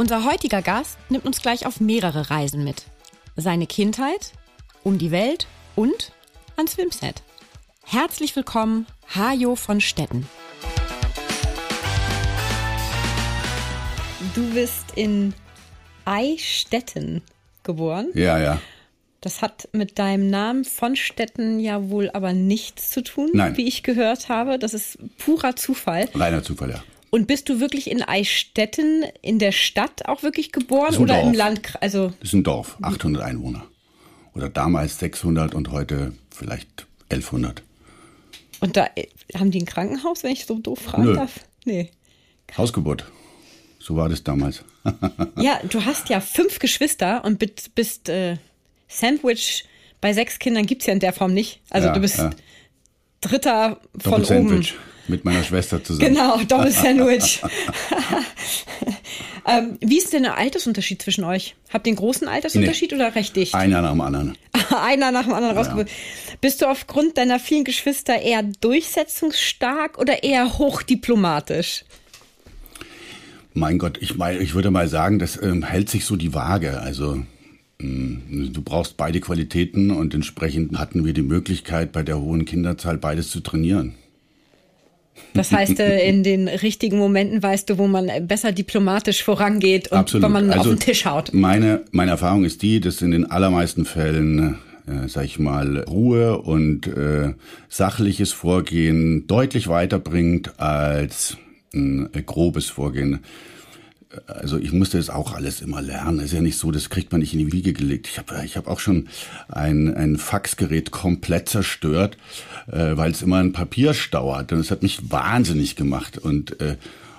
Unser heutiger Gast nimmt uns gleich auf mehrere Reisen mit. Seine Kindheit, um die Welt und ans Filmset. Herzlich willkommen, Hajo von Stetten. Du bist in Eichstätten geboren. Ja, ja. Das hat mit deinem Namen von Stetten ja wohl aber nichts zu tun, Nein. wie ich gehört habe. Das ist purer Zufall. Reiner Zufall, ja. Und bist du wirklich in Eichstätten in der Stadt auch wirklich geboren oder im Dorf. Land? Also Das ist ein Dorf, 800 Einwohner. Oder damals 600 und heute vielleicht 1100. und da äh, haben die ein Krankenhaus, wenn ich so doof fragen Nö. darf? Nee. Hausgeburt. So war das damals. Ja, du hast ja fünf Geschwister und bist, bist äh, Sandwich bei sechs Kindern gibt's ja in der Form nicht. Also Ja, du bist ja. Dritter von oben. Doppel-Sandwich mit meiner Schwester zusammen. Genau, Doppel-Sandwich. ähm, wie ist denn der Altersunterschied zwischen euch? Habt ihr einen großen Altersunterschied oder recht dicht? Einer nach dem anderen. Einer nach dem anderen rausgeholt. Bist du aufgrund deiner vielen Geschwister eher durchsetzungsstark oder eher hochdiplomatisch? Mein Gott, ich, mein, ich würde mal sagen, das ähm, hält sich so die Waage. Also mh, du brauchst beide Qualitäten und entsprechend hatten wir die Möglichkeit, bei der hohen Kinderzahl beides zu trainieren. Das heißt, äh, in den richtigen Momenten weißt du, wo man besser diplomatisch vorangeht und Absolut. wenn man auf Also den Tisch haut. Meine, meine Erfahrung ist die, dass in den allermeisten Fällen, äh, sag ich mal, Ruhe und äh, sachliches Vorgehen deutlich weiterbringt als ein äh, grobes Vorgehen. Also ich musste das auch alles immer lernen. Es ist ja nicht so, das kriegt man nicht in die Wiege gelegt. Ich habe ich hab auch schon ein, ein Faxgerät komplett zerstört, äh, weil es immer ein Papierstau hat. Und es hat mich wahnsinnig gemacht. Und, äh,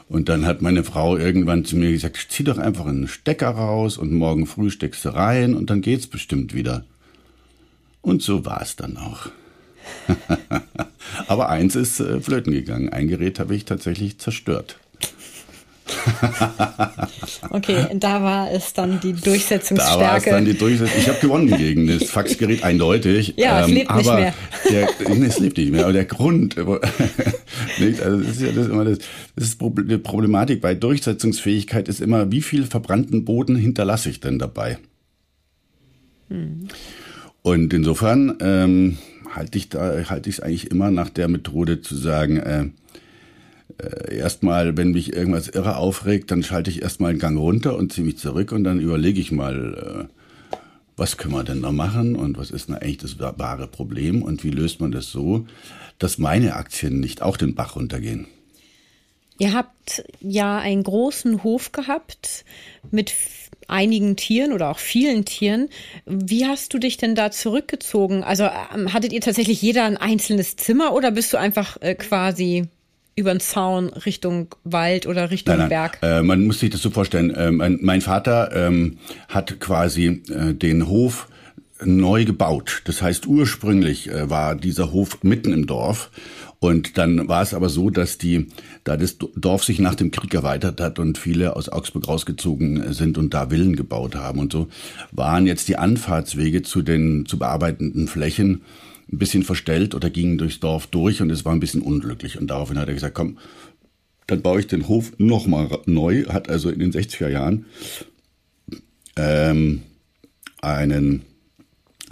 und dann hat meine Frau irgendwann zu mir gesagt, zieh doch einfach einen Stecker raus und morgen früh steckst du rein und dann geht's bestimmt wieder. Und so war es dann auch. Aber eins ist äh, flöten gegangen. Ein Gerät habe ich tatsächlich zerstört. Okay, da war es dann die Da war es Durchsetzungsstärke. dann die Durchsetzung. Ich habe gewonnen gegen das Faxgerät eindeutig. Ja, es lebt nicht aber mehr. Der, nee, es lebt nicht mehr. Aber der Grund, nicht, also das ist ja das immer das, das ist die Problematik bei Durchsetzungsfähigkeit ist immer, wie viel verbrannten Boden hinterlasse ich denn dabei? Hm. Und insofern ähm, halte ich da halte ich es eigentlich immer nach der Methode zu sagen. Äh, äh, erstmal, wenn mich irgendwas irre aufregt, dann schalte ich erstmal einen Gang runter und ziehe mich zurück und dann überlege ich mal, äh, was können wir denn da machen und was ist denn eigentlich das wahre Problem und wie löst man das so, dass meine Aktien nicht auch den Bach runtergehen. Ihr habt ja einen großen Hof gehabt mit einigen Tieren oder auch vielen Tieren. Wie hast du dich denn da zurückgezogen? Also ähm, hattet ihr tatsächlich jeder ein einzelnes Zimmer oder bist du einfach äh, quasi über den Zaun Richtung Wald oder Richtung Nein, nein. Berg? Äh, man muss sich das so vorstellen. Äh, mein, mein Vater ähm, hat quasi äh, den Hof neu gebaut. Das heißt, ursprünglich äh, war dieser Hof mitten im Dorf. Und dann war es aber so, dass die, da das Dorf sich nach dem Krieg erweitert hat und viele aus Augsburg rausgezogen sind und da Villen gebaut haben und so, waren jetzt die Anfahrtswege zu den zu bearbeitenden Flächen ein bisschen verstellt oder gingen durchs Dorf durch und es war ein bisschen unglücklich. Und daraufhin hat er gesagt, komm, dann baue ich den Hof nochmal neu, hat also in den 60er Jahren ähm, einen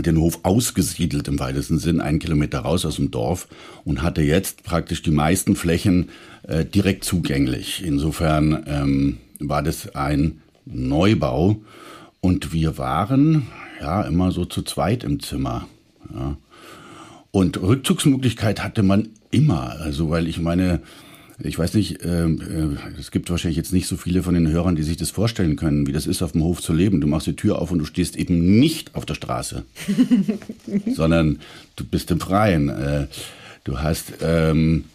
den Hof ausgesiedelt im weitesten Sinn, einen Kilometer raus aus dem Dorf und hatte jetzt praktisch die meisten Flächen äh, direkt zugänglich. Insofern ähm, war das ein Neubau und wir waren ja immer so zu zweit im Zimmer. Ja. Und Rückzugsmöglichkeit hatte man immer, also weil ich meine, ich weiß nicht, ähm, äh, es gibt wahrscheinlich jetzt nicht so viele von den Hörern, die sich das vorstellen können, wie das ist, auf dem Hof zu leben. Du machst die Tür auf und du stehst eben nicht auf der Straße, sondern du bist im Freien. Äh, du hast ähm,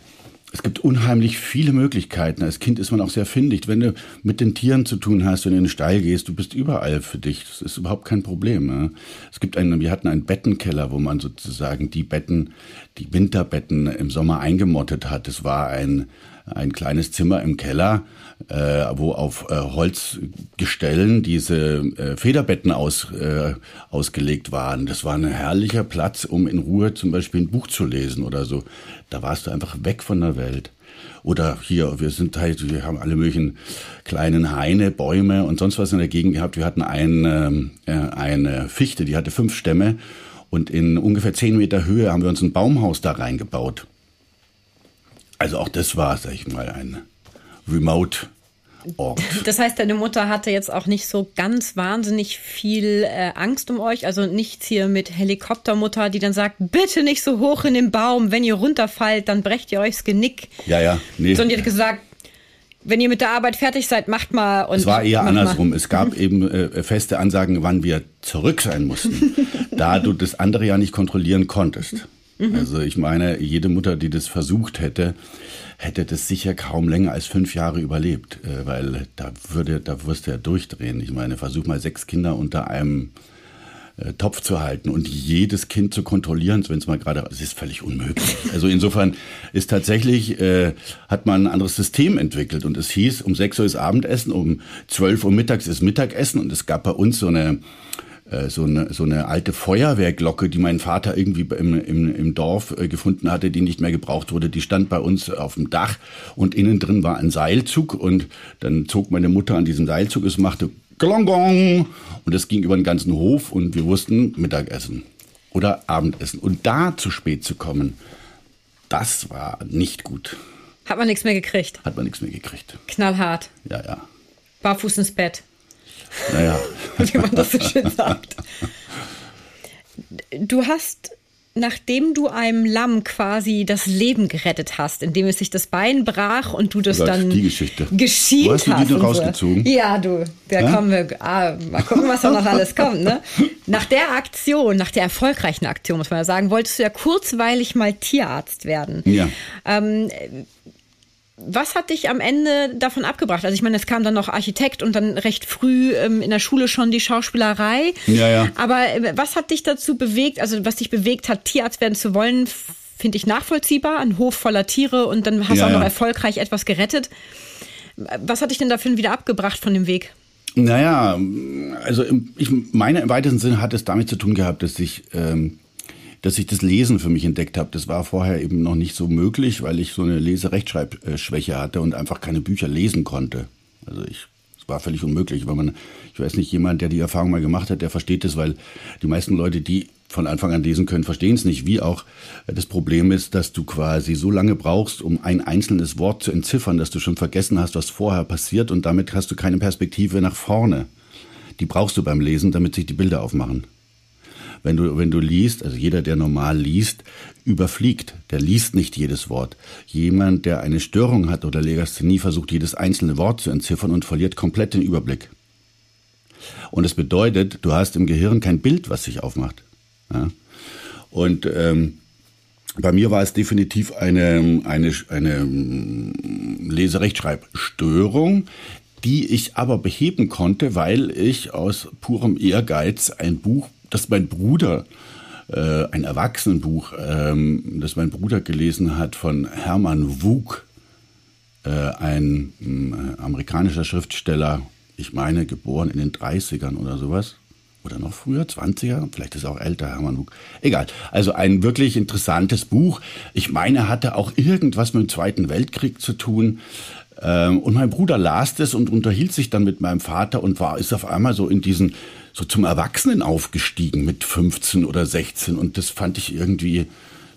es gibt unheimlich viele Möglichkeiten. Als Kind ist man auch sehr findig. Wenn du mit den Tieren zu tun hast, wenn du in den Stall gehst, du bist überall für dich. Das ist überhaupt kein Problem. Ja. Es gibt einen, wir hatten einen Bettenkeller, wo man sozusagen die Betten, die Winterbetten im Sommer eingemottet hat. Es war ein, ein kleines Zimmer im Keller, äh, wo auf äh, Holzgestellen diese äh, Federbetten aus, äh, ausgelegt waren. Das war ein herrlicher Platz, um in Ruhe zum Beispiel ein Buch zu lesen oder so. Da warst du einfach weg von der Welt. Oder hier, wir sind halt, wir haben alle möglichen kleinen Haine, Bäume und sonst was in der Gegend gehabt. Wir hatten ein, äh, eine Fichte, die hatte fünf Stämme und in ungefähr zehn Meter Höhe haben wir uns ein Baumhaus da reingebaut. Also auch das war, sag ich mal, ein Remote Ort. Das heißt, deine Mutter hatte jetzt auch nicht so ganz wahnsinnig viel äh, Angst um euch. Also nichts hier mit Helikoptermutter, die dann sagt, bitte nicht so hoch in den Baum. Wenn ihr runterfallt, dann brecht ihr euch das Genick. Ja, ja. Nee. Sondern die hat gesagt, wenn ihr mit der Arbeit fertig seid, macht mal. Und es war eher andersrum. Mal. Es gab eben äh, feste Ansagen, wann wir zurück sein mussten, da du das andere ja nicht kontrollieren konntest. Mhm. Also ich meine, jede Mutter, die das versucht hätte, hätte das sicher kaum länger als fünf Jahre überlebt, äh, weil da würde, da wirst du ja durchdrehen. Ich meine, versuch mal sechs Kinder unter einem äh, Topf zu halten und jedes Kind zu kontrollieren, wenn es mal gerade, es ist völlig unmöglich. Also insofern ist tatsächlich, äh, hat man ein anderes System entwickelt und es hieß, um sechs Uhr ist Abendessen, um zwölf Uhr mittags ist Mittagessen und es gab bei uns so eine so eine, so eine alte Feuerwehrglocke, die mein Vater irgendwie im, im, im Dorf äh, gefunden hatte, die nicht mehr gebraucht wurde. Die stand bei uns auf dem Dach und innen drin war ein Seilzug und dann zog meine Mutter an diesem Seilzug, es machte Glongong und es ging über den ganzen Hof und wir wussten Mittagessen oder Abendessen. Und da zu spät zu kommen, das war nicht gut. Hat man nichts mehr gekriegt? Hat man nichts mehr gekriegt. Knallhart. Ja, ja. Barfuß ins Bett. Naja. Wie man das so schön sagt. Du hast, nachdem du einem Lamm quasi das Leben gerettet hast, indem es sich das Bein brach und du das dann die Geschichte. geschient Wo hast. Du die denn rausgezogen? Ja, du, da ja? kommen wir, ah, mal gucken, was da noch alles kommt. Ne? Nach der Aktion, nach der erfolgreichen Aktion, muss man ja sagen, wolltest du ja kurzweilig mal Tierarzt werden. Ja. Ähm, was hat dich am Ende davon abgebracht? Also ich meine, es kam dann noch Architekt und dann recht früh ähm, in der Schule schon die Schauspielerei. Ja, ja. Aber äh, was hat dich dazu bewegt, also was dich bewegt hat, Tierarzt werden zu wollen, finde ich nachvollziehbar. Ein Hof voller Tiere und dann hast du ja, auch noch ja. erfolgreich etwas gerettet. Was hat dich denn dafür wieder abgebracht von dem Weg? Naja, also ich meine, im weitesten Sinne hat es damit zu tun gehabt, dass ich ähm, dass ich das Lesen für mich entdeckt habe. Das war vorher eben noch nicht so möglich, weil ich so eine Leserechtschreibschwäche hatte und einfach keine Bücher lesen konnte. Also ich es war völlig unmöglich, weil man, ich weiß nicht, jemand, der die Erfahrung mal gemacht hat, der versteht es, weil die meisten Leute, die von Anfang an lesen können, verstehen es nicht. Wie auch das Problem ist, dass du quasi so lange brauchst, um ein einzelnes Wort zu entziffern, dass du schon vergessen hast, was vorher passiert und damit hast du keine Perspektive nach vorne. Die brauchst du beim Lesen, damit sich die Bilder aufmachen wenn du, wenn du liest, also jeder, der normal liest, überfliegt. Der liest nicht jedes Wort. Jemand, der eine Störung hat oder Legasthenie, versucht jedes einzelne Wort zu entziffern und verliert komplett den Überblick. Und es bedeutet, du hast im Gehirn kein Bild, was sich aufmacht. Ja? Und ähm, bei mir war es definitiv eine, eine, eine Leserechtschreibstörung, die ich aber beheben konnte, weil ich aus purem Ehrgeiz ein Buch dass mein Bruder äh, ein Erwachsenenbuch, ähm, das mein Bruder gelesen hat von Hermann Wug, äh, ein äh, amerikanischer Schriftsteller, ich meine geboren in den 30ern oder sowas. Oder noch früher, 20er, vielleicht ist er auch älter, Hermann Wug. Egal. Also ein wirklich interessantes Buch. Ich meine, hatte auch irgendwas mit dem Zweiten Weltkrieg zu tun. Ähm, und mein Bruder las das und unterhielt sich dann mit meinem Vater und war, ist auf einmal so in diesen so zum Erwachsenen aufgestiegen mit 15 oder 16 und das fand ich irgendwie,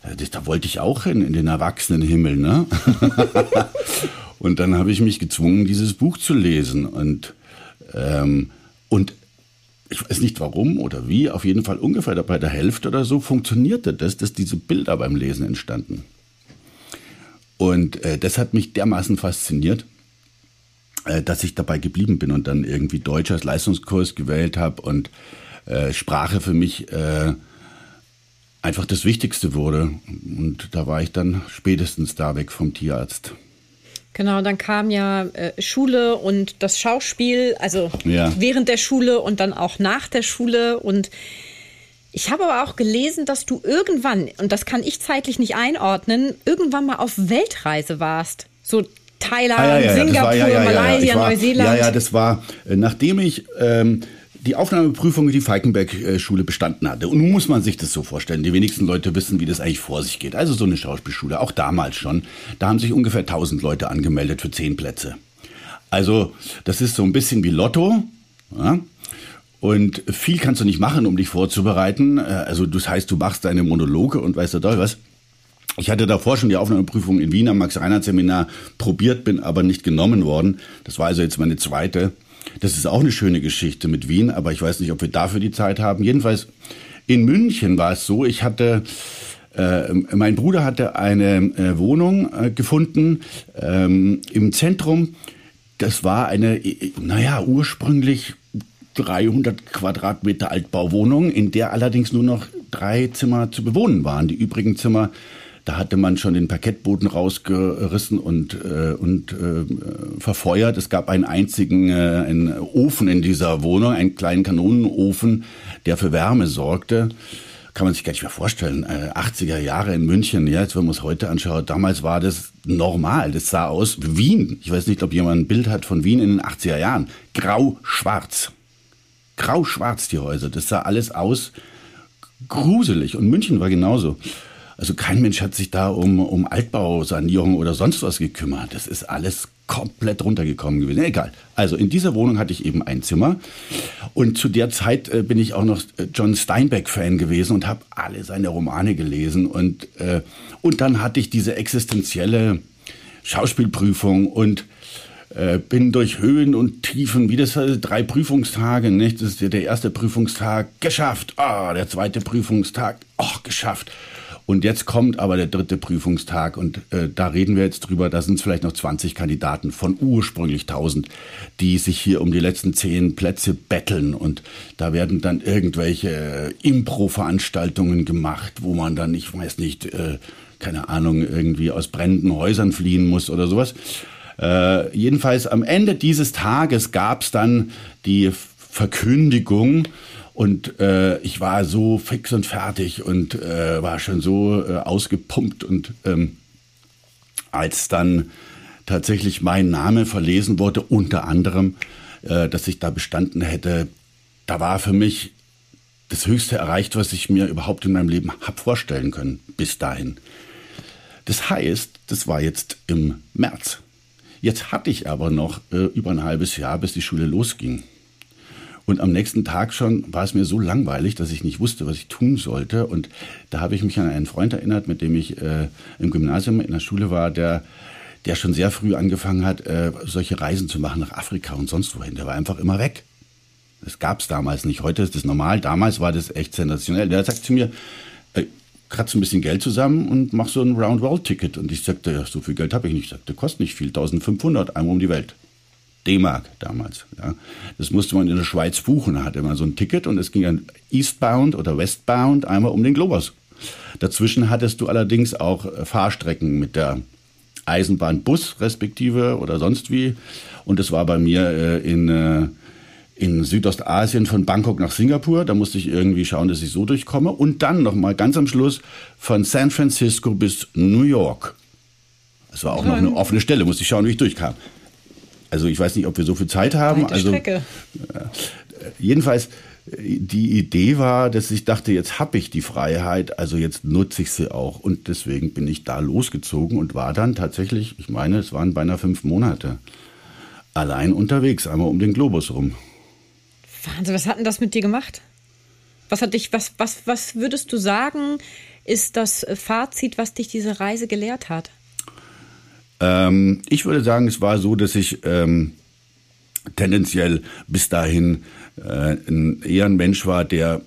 äh, da wollte ich auch hin, in den Erwachsenenhimmel, ne? und dann habe ich mich gezwungen, dieses Buch zu lesen und, ähm, und ich weiß nicht warum oder wie, auf jeden Fall ungefähr bei der Hälfte oder so funktionierte das, dass diese Bilder beim Lesen entstanden. Und äh, das hat mich dermaßen fasziniert, dass ich dabei geblieben bin und dann irgendwie Deutsch als Leistungskurs gewählt habe und äh, Sprache für mich äh, einfach das Wichtigste wurde. Und da war ich dann spätestens da weg vom Tierarzt. Genau, dann kam ja äh, Schule und das Schauspiel, also ja. während der Schule und dann auch nach der Schule. Und ich habe aber auch gelesen, dass du irgendwann, und das kann ich zeitlich nicht einordnen, irgendwann mal auf Weltreise warst. So Thailand, ah, ja, ja, Singapur, war, Malaysia, war, Neuseeland. Ja, ja, das war, äh, nachdem ich ähm, die Aufnahmeprüfung in die Falkenberg-Schule bestanden hatte. Und nun muss man sich das so vorstellen. Die wenigsten Leute wissen, wie das eigentlich vor sich geht. Also so eine Schauspielschule, auch damals schon. Da haben sich ungefähr 1000 Leute angemeldet für 10 Plätze. Also das ist so ein bisschen wie Lotto. Ja? Und viel kannst du nicht machen, um dich vorzubereiten. Äh, also das heißt, du machst deine Monologe und weißt du doch was. Ich hatte davor schon die Aufnahmeprüfung in Wien am Max-Reinhardt-Seminar probiert, bin aber nicht genommen worden. Das war also jetzt meine zweite. Das ist auch eine schöne Geschichte mit Wien, aber ich weiß nicht, ob wir dafür die Zeit haben. Jedenfalls in München war es so, ich hatte äh, mein Bruder hatte eine äh, Wohnung äh, gefunden ähm, im Zentrum. Das war eine, naja, ursprünglich 300 Quadratmeter Altbauwohnung, in der allerdings nur noch drei Zimmer zu bewohnen waren. Die übrigen Zimmer da hatte man schon den Parkettboden rausgerissen und, äh, und äh, verfeuert. Es gab einen einzigen äh, einen Ofen in dieser Wohnung, einen kleinen Kanonenofen, der für Wärme sorgte. Kann man sich gar nicht mehr vorstellen. Äh, 80er Jahre in München, ja, jetzt wenn man es heute anschaut, damals war das normal. Das sah aus wie Wien. Ich weiß nicht, ob jemand ein Bild hat von Wien in den 80er Jahren. Grau-schwarz. Grau-schwarz die Häuser. Das sah alles aus gruselig. Und München war genauso. Also kein Mensch hat sich da um, um Altbausanierung oder sonst was gekümmert. Das ist alles komplett runtergekommen gewesen. Egal. Also in dieser Wohnung hatte ich eben ein Zimmer. Und zu der Zeit äh, bin ich auch noch äh, John Steinbeck-Fan gewesen und habe alle seine Romane gelesen. Und, äh, und dann hatte ich diese existenzielle Schauspielprüfung und äh, bin durch Höhen und Tiefen, wie das heißt, drei Prüfungstage, nicht? Das ist der erste Prüfungstag, geschafft. Ah, oh, der zweite Prüfungstag, oh, geschafft. Und jetzt kommt aber der dritte Prüfungstag und äh, da reden wir jetzt drüber, da sind es vielleicht noch 20 Kandidaten von ursprünglich 1000, die sich hier um die letzten zehn Plätze betteln und da werden dann irgendwelche äh, Impro-Veranstaltungen gemacht, wo man dann, ich weiß nicht, äh, keine Ahnung, irgendwie aus brennenden Häusern fliehen muss oder sowas. Äh, jedenfalls am Ende dieses Tages gab es dann die Verkündigung, und äh, ich war so fix und fertig und äh, war schon so äh, ausgepumpt. Und ähm, als dann tatsächlich mein Name verlesen wurde, unter anderem, äh, dass ich da bestanden hätte, da war für mich das Höchste erreicht, was ich mir überhaupt in meinem Leben habe vorstellen können, bis dahin. Das heißt, das war jetzt im März. Jetzt hatte ich aber noch äh, über ein halbes Jahr, bis die Schule losging. Und am nächsten Tag schon war es mir so langweilig, dass ich nicht wusste, was ich tun sollte. Und da habe ich mich an einen Freund erinnert, mit dem ich äh, im Gymnasium in der Schule war, der der schon sehr früh angefangen hat, äh, solche Reisen zu machen nach Afrika und sonst wohin. Der war einfach immer weg. Das gab es damals nicht. Heute ist das normal. Damals war das echt sensationell. Der sagt zu mir, äh, kratz ein bisschen Geld zusammen und mach so ein Round-World-Ticket. Und ich sagte, ja, so viel Geld habe ich nicht. Ich sagte, kostet nicht viel, 1500, einmal um die Welt. D-Mark damals. Ja. Das musste man in der Schweiz buchen. Da hatte man so ein Ticket und es ging dann Eastbound oder Westbound einmal um den Globus. Dazwischen hattest du allerdings auch äh, Fahrstrecken mit der Eisenbahnbus respektive oder sonst wie. Und das war bei mir äh, in, äh, in Südostasien von Bangkok nach Singapur. Da musste ich irgendwie schauen, dass ich so durchkomme. Und dann nochmal ganz am Schluss von San Francisco bis New York. Das war auch noch eine offene Stelle, musste ich schauen, wie ich durchkam. Also ich weiß nicht, ob wir so viel Zeit haben. Weite also Strecke. Äh, jedenfalls die Idee war, dass ich dachte, jetzt habe ich die Freiheit, also jetzt nutze ich sie auch. Und deswegen bin ich da losgezogen und war dann tatsächlich, ich meine, es waren beinahe fünf Monate, allein unterwegs, einmal um den Globus rum. Wahnsinn, was hat denn das mit dir gemacht? Was hat dich, was, was, was würdest du sagen, ist das Fazit, was dich diese Reise gelehrt hat? Ähm, ich würde sagen, es war so, dass ich ähm, tendenziell bis dahin äh, ein, eher ein Mensch war, der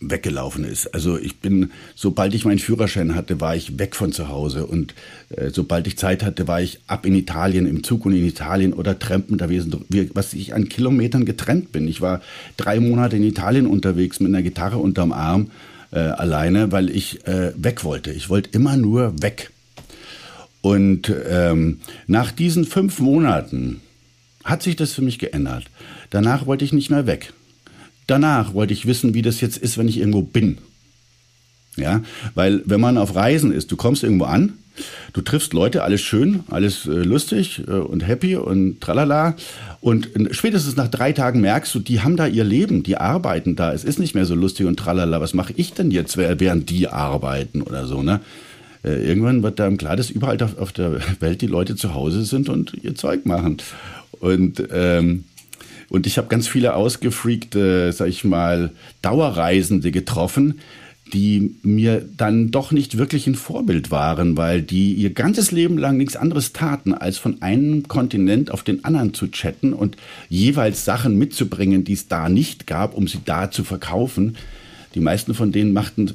weggelaufen ist. Also ich bin, sobald ich meinen Führerschein hatte, war ich weg von zu Hause und äh, sobald ich Zeit hatte, war ich ab in Italien, im Zug und in Italien oder Trampen da gewesen, was ich an Kilometern getrennt bin. Ich war drei Monate in Italien unterwegs mit einer Gitarre unterm Arm äh, alleine, weil ich äh, weg wollte. Ich wollte immer nur weg. Und ähm, nach diesen fünf Monaten hat sich das für mich geändert. Danach wollte ich nicht mehr weg. Danach wollte ich wissen, wie das jetzt ist, wenn ich irgendwo bin. Ja, weil wenn man auf Reisen ist, du kommst irgendwo an, du triffst Leute, alles schön, alles äh, lustig äh, und happy und tralala. Und spätestens nach drei Tagen merkst du, die haben da ihr Leben, die arbeiten da. Es ist nicht mehr so lustig und tralala. Was mache ich denn jetzt, während die arbeiten oder so, ne? Äh, irgendwann wird einem klar, dass überall auf der Welt die Leute zu Hause sind und ihr Zeug machen. Und ähm, und ich habe ganz viele ausgefreakte, sag ich mal, Dauerreisende getroffen, die mir dann doch nicht wirklich ein Vorbild waren, weil die ihr ganzes Leben lang nichts anderes taten, als von einem Kontinent auf den anderen zu chatten und jeweils Sachen mitzubringen, die es da nicht gab, um sie da zu verkaufen. Die meisten von denen machten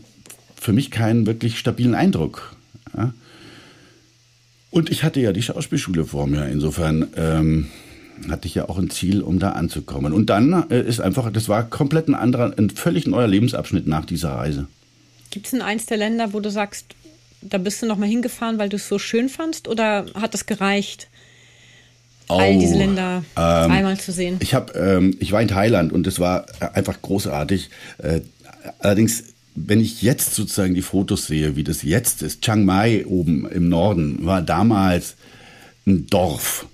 für mich keinen wirklich stabilen Eindruck. Ja? Und ich hatte ja die Schauspielschule vor mir, insofern ähm, hatte ich ja auch ein Ziel, um da anzukommen. Und dann äh, ist einfach, das war komplett ein anderer, ein völlig neuer Lebensabschnitt nach dieser Reise. Gibt es denn eins der Länder, wo du sagst, da bist du noch mal hingefahren, weil du es so schön fandst, oder hat das gereicht? Oh, all diese Länder ähm, einmal zu sehen. Ich habe, ähm, ich war in Thailand und es war einfach großartig. Äh, allerdings, wenn ich jetzt sozusagen die Fotos sehe, wie das jetzt ist, Chiang Mai oben im Norden war damals ein Dorf.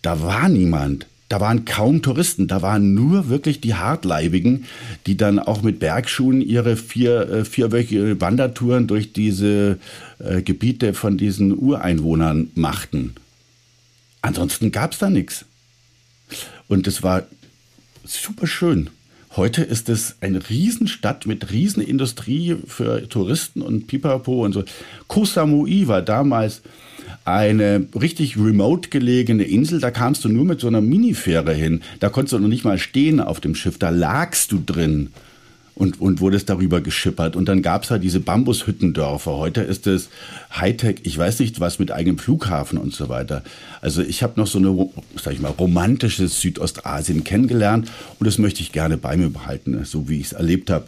Da war niemand. Da waren kaum Touristen, da waren nur wirklich die Hartleibigen, die dann auch mit Bergschuhen ihre vier, äh, vierwöchige Wandertouren durch diese äh, Gebiete von diesen Ureinwohnern machten. Ansonsten gab es da nichts. Und es war super schön. Heute ist es eine Riesenstadt mit Riesenindustrie für Touristen und Pipapo und so. Koh Samui war damals eine richtig remote gelegene Insel. Da kamst du nur mit so einer Minifähre hin. Da konntest du noch nicht mal stehen auf dem Schiff. Da lagst du drin und, und wurdest darüber geschippert. Und dann gab's halt diese Bambushüttendörfer. Heute ist es Hightech, ich weiß nicht was, mit eigenem Flughafen und so weiter. Also ich habe noch so eine, sag ich mal, romantisches Südostasien kennengelernt und das möchte ich gerne bei mir behalten, so wie ich es erlebt habe.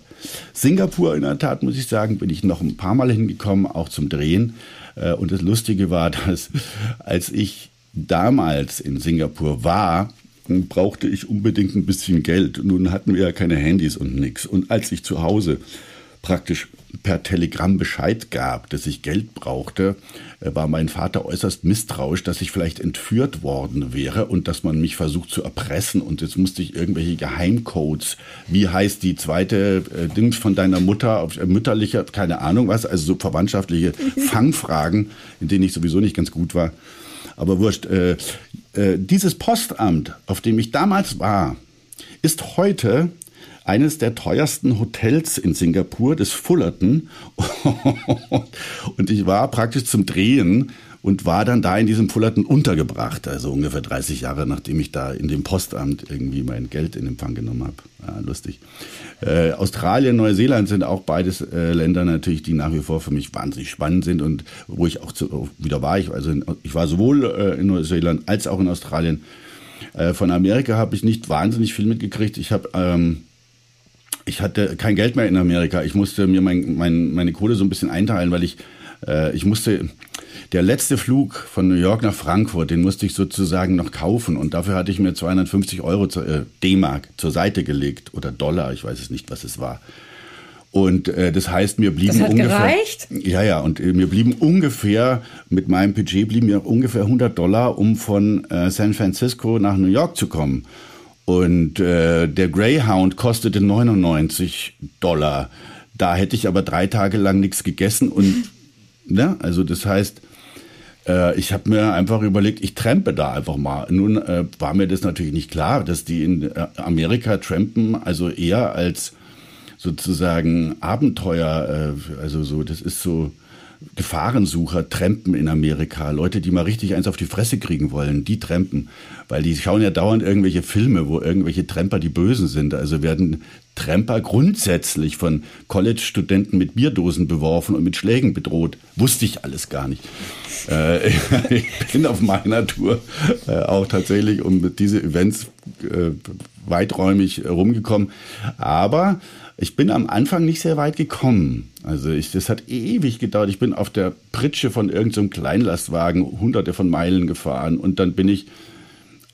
Singapur in der Tat, muss ich sagen, bin ich noch ein paar Mal hingekommen, auch zum Drehen. Äh, und das Lustige war, dass als ich damals in Singapur war, brauchte ich unbedingt ein bisschen Geld. Nun hatten wir ja keine Handys und nichts. Und als ich zu Hause praktisch per Telegramm Bescheid gab, dass ich Geld brauchte, äh, war mein Vater äußerst misstrauisch, dass ich vielleicht entführt worden wäre und dass man mich versucht zu erpressen. Und jetzt musste ich irgendwelche Geheimcodes, wie heißt die zweite äh, Dings von deiner Mutter, auf, äh, mütterlicher, keine Ahnung was, also so verwandtschaftliche Fangfragen, in denen ich sowieso nicht ganz gut war. Aber wurscht, äh, äh, dieses Postamt, auf dem ich damals war, ist heute eines der teuersten Hotels in Singapur, das Fullerton. und ich war praktisch zum Drehen und war dann da in diesem Fullerton untergebracht, also ungefähr 30 Jahre, nachdem ich da in dem Postamt irgendwie mein Geld in Empfang genommen habe. Ja, lustig. Äh, Australien, Neuseeland sind auch beides äh, Länder natürlich, die nach wie vor für mich wahnsinnig spannend sind und wo ich auch zu, wieder war. Ich, also in, ich war sowohl äh, in Neuseeland als auch in Australien. Äh, von Amerika habe ich nicht wahnsinnig viel mitgekriegt. Ich habe ähm, ich hatte kein Geld mehr in Amerika. Ich musste mir mein, mein, meine Kohle so ein bisschen einteilen, weil ich, äh, ich musste, der letzte Flug von New York nach Frankfurt, den musste ich sozusagen noch kaufen und dafür hatte ich mir 250 Euro zu, äh, D-Mark zur Seite gelegt oder Dollar, ich weiß es nicht, was es war. Und äh, das heißt, mir blieben das hat ungefähr. Gereicht? Ja, ja, und äh, mir blieben ungefähr, mit meinem Budget blieben mir ungefähr 100 Dollar, um von äh, San Francisco nach New York zu kommen. Und äh, der Greyhound kostete 99 Dollar. Da hätte ich aber drei Tage lang nichts gegessen und ne, also das heißt, äh, ich habe mir einfach überlegt, ich trampe da einfach mal. Nun äh, war mir das natürlich nicht klar, dass die in äh, Amerika trampen, also eher als sozusagen Abenteuer, äh, also so, das ist so Gefahrensucher trampen in Amerika. Leute, die mal richtig eins auf die Fresse kriegen wollen, die trampen. Weil die schauen ja dauernd irgendwelche Filme, wo irgendwelche Tramper die Bösen sind. Also werden Tramper grundsätzlich von College-Studenten mit Bierdosen beworfen und mit Schlägen bedroht. Wusste ich alles gar nicht. Äh, ich bin auf meiner Tour äh, auch tatsächlich um diese Events äh, weiträumig rumgekommen. Aber Ich bin am Anfang nicht sehr weit gekommen. Also ich, das hat ewig gedauert. Ich bin auf der Pritsche von irgendeinem so Kleinlastwagen hunderte von Meilen gefahren und dann bin ich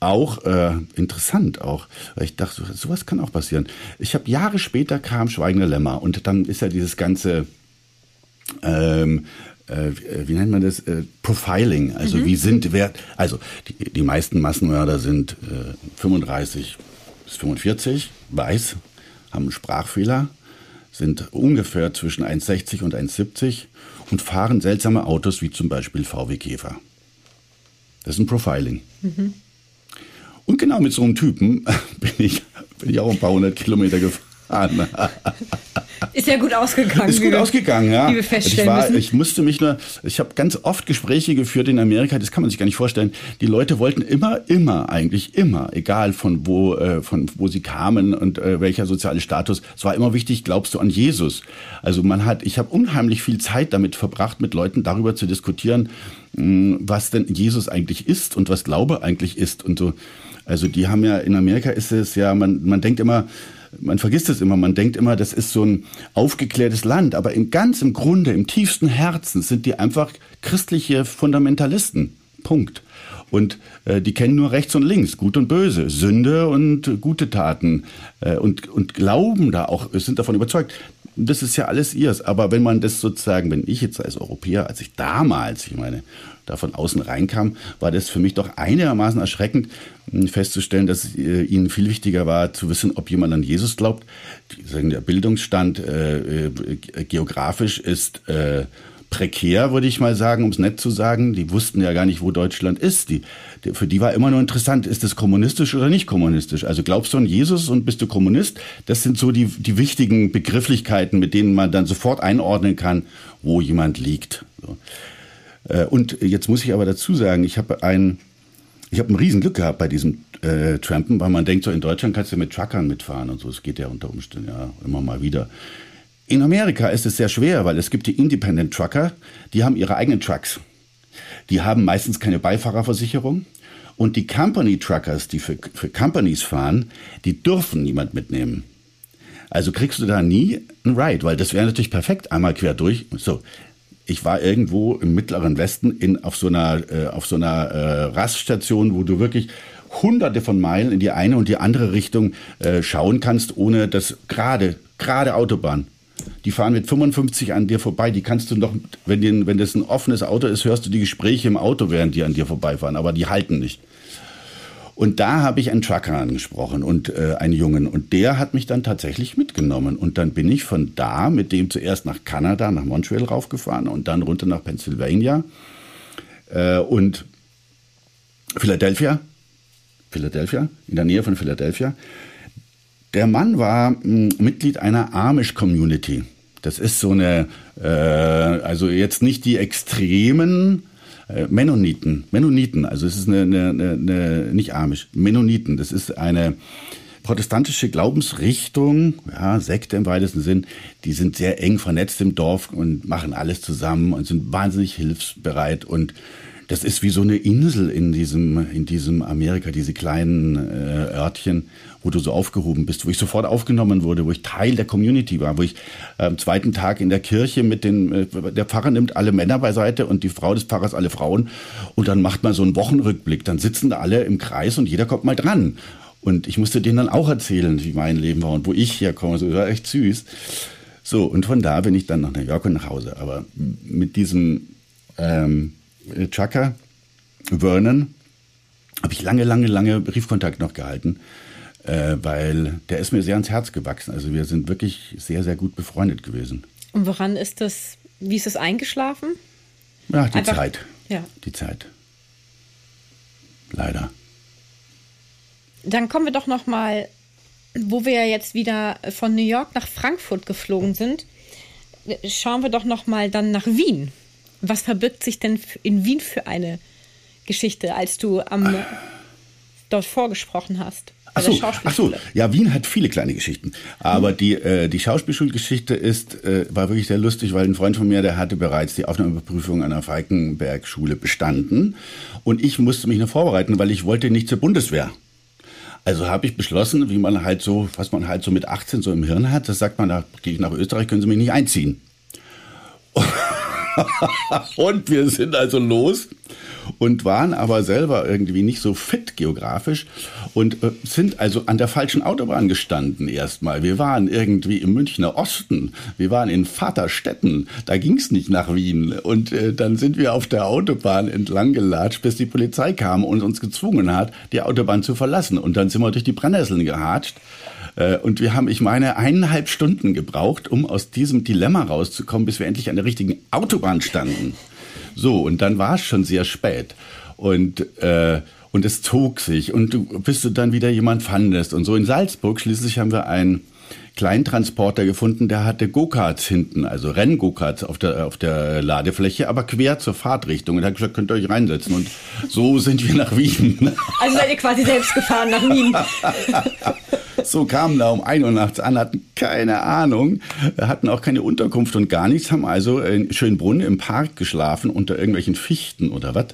auch äh, interessant auch, weil ich dachte, sowas kann auch passieren. Ich habe Jahre später kam Schweigende Lämmer und dann ist ja dieses ganze ähm, äh, wie nennt man das, äh, Profiling, also mhm. wie sind, wer, also die, die meisten Massenmörder sind äh, 35 bis 45, weiß, haben einen Sprachfehler, sind ungefähr zwischen 1,60 und 1,70 und fahren seltsame Autos wie zum Beispiel VW Käfer. Das ist ein Profiling. Mhm. Und genau mit so einem Typen bin ich, bin ich auch ein paar hundert Kilometer gefahren. Ist ja gut ausgegangen. Ist gut ausgegangen, ja. Wie wir feststellen ich, war, müssen. ich musste mich nur, ich habe ganz oft Gespräche geführt in Amerika, das kann man sich gar nicht vorstellen. Die Leute wollten immer, immer, eigentlich immer, egal von wo, äh, von wo sie kamen und äh, welcher soziale Status, es war immer wichtig, glaubst du an Jesus? Also man hat, ich habe unheimlich viel Zeit damit verbracht, mit Leuten darüber zu diskutieren, mh, hm, was denn Jesus eigentlich ist und was Glaube eigentlich ist und so. Also die haben ja, in Amerika ist es ja, man, man denkt immer, man vergisst es immer, man denkt immer, das ist so ein aufgeklärtes Land, aber im ganz im Grunde, im tiefsten Herzen sind die einfach christliche Fundamentalisten. Punkt. Und äh, die kennen nur rechts und links, gut und böse, Sünde und gute Taten äh, und, und glauben da auch, sind davon überzeugt. Das ist ja alles ihrs. Aber wenn man das sozusagen, wenn ich jetzt als Europäer, als ich damals, ich meine, da von außen reinkam, war das für mich doch einigermaßen erschreckend hm, festzustellen, dass es äh, ihnen viel wichtiger war zu wissen, ob jemand an Jesus glaubt. Der Bildungsstand äh, äh, geografisch ist äh, prekär, würde ich mal sagen, um es nett zu sagen. Die wussten ja gar nicht, wo Deutschland ist. Die, die, für die war immer nur interessant, ist es kommunistisch oder nicht kommunistisch? Also glaubst du an Jesus und bist du Kommunist? Das sind so die, die wichtigen Begrifflichkeiten, mit denen man dann sofort einordnen kann, wo jemand liegt. So. Äh, und jetzt muss ich aber dazu sagen, ich habe ein, ich habe ein Riesenglück gehabt bei diesem äh, Trampen, weil man denkt, so in Deutschland kannst du mit Truckern mitfahren und so. Es geht ja unter Umständen ja immer mal wieder. In Amerika ist es sehr schwer, weil es gibt die Independent Trucker, die haben ihre eigenen Trucks. Die haben meistens keine Beifahrerversicherung. Und die Company Truckers, die für, für Companies fahren, die dürfen niemand mitnehmen. Also kriegst du da nie einen Ride, weil das wäre natürlich perfekt, einmal quer durch. So, ich war irgendwo im mittleren Westen in, auf so einer, äh, auf so einer äh, Raststation, wo du wirklich hunderte von Meilen in die eine und die andere Richtung äh, schauen kannst, ohne das gerade, gerade Autobahn. Die fahren mit 55 an dir vorbei. Die kannst du noch, wenn, die, wenn das ein offenes Auto ist, hörst du die Gespräche im Auto, während die an dir vorbeifahren. Aber die halten nicht. Und da habe ich einen Trucker angesprochen und äh, einen Jungen. Und der hat mich dann tatsächlich mitgenommen. Und dann bin ich von da mit dem zuerst nach Kanada, nach Montreal raufgefahren und dann runter nach Pennsylvania äh, und Philadelphia. Philadelphia, in der Nähe von Philadelphia. Der Mann war hm, Mitglied einer Amish-Community. Das ist so eine, äh, also jetzt nicht die extremen äh, Mennoniten, Mennoniten, also es ist eine, eine, eine, nicht Amish, Mennoniten, das ist eine protestantische Glaubensrichtung, ja, Sekte im weitesten Sinn, die sind sehr eng vernetzt im Dorf und machen alles zusammen und sind wahnsinnig hilfsbereit und das ist wie so eine Insel in diesem, in diesem Amerika, diese kleinen äh, Örtchen, wo du so aufgehoben bist, wo ich sofort aufgenommen wurde, wo ich Teil der Community war, wo ich am zweiten Tag in der Kirche mit den, äh, der Pfarrer nimmt alle Männer beiseite und die Frau des Pfarrers alle Frauen und dann macht man so einen Wochenrückblick. Dann sitzen da alle im Kreis und jeder kommt mal dran. Und ich musste denen dann auch erzählen, wie mein Leben war und wo ich herkomme. So, das war echt süß. So, und von da bin ich dann nach New York und nach Hause. Aber mit diesem ähm, Chaka, Vernon, habe ich lange, lange, lange Briefkontakt noch gehalten, äh, weil der ist mir sehr ans Herz gewachsen. Also wir sind wirklich sehr, sehr gut befreundet gewesen. Und woran ist das, wie ist das eingeschlafen? Ja, die Einfach, Zeit. Ja. Die Zeit. Leider. Dann kommen wir doch noch mal, wo wir jetzt wieder von New York nach Frankfurt geflogen sind, schauen wir doch noch mal dann nach Wien. Was verbirgt sich denn in Wien für eine Geschichte, als du am, dort vorgesprochen hast? Ach so, ach so, ja, Wien hat viele kleine Geschichten. Aber mhm. die, äh, die Schauspielschulgeschichte ist, äh, war wirklich sehr lustig, weil ein Freund von mir, der hatte bereits die Aufnahmeprüfung an der Falkenberg-Schule bestanden. Und ich musste mich noch vorbereiten, weil ich wollte nicht zur Bundeswehr. Also habe ich beschlossen, wie man halt so, was man halt so mit 18 so im Hirn hat, das sagt man, da gehe ich nach Österreich, können Sie mich nicht einziehen. und wir sind also los und waren aber selber irgendwie nicht so fit geografisch und äh, sind also an der falschen Autobahn gestanden erstmal. Wir waren irgendwie im Münchner Osten, wir waren in Vaterstetten, da ging es nicht nach Wien. Und äh, dann sind wir auf der Autobahn entlang gelatscht, bis die Polizei kam und uns gezwungen hat, die Autobahn zu verlassen. Und dann sind wir durch die Brennnesseln gehatscht und wir haben, ich meine, eineinhalb Stunden gebraucht, um aus diesem Dilemma rauszukommen, bis wir endlich an der richtigen Autobahn standen. So, und dann war es schon sehr spät. Und, äh, und es zog sich. Und du, bis du dann wieder jemand fandest. Und so in Salzburg schließlich haben wir einen Kleintransporter gefunden, der hatte Go-Karts hinten, also Renn-Go-Karts auf der, auf der Ladefläche, aber quer zur Fahrtrichtung. Und er hat gesagt, könnt ihr euch reinsetzen. Und so sind wir nach Wien. Also seid ihr quasi selbst gefahren nach Wien. So kamen da um ein Uhr nachts an, hatten keine Ahnung, hatten auch keine Unterkunft und gar nichts, haben also in Schönbrunn im Park geschlafen unter irgendwelchen Fichten oder was.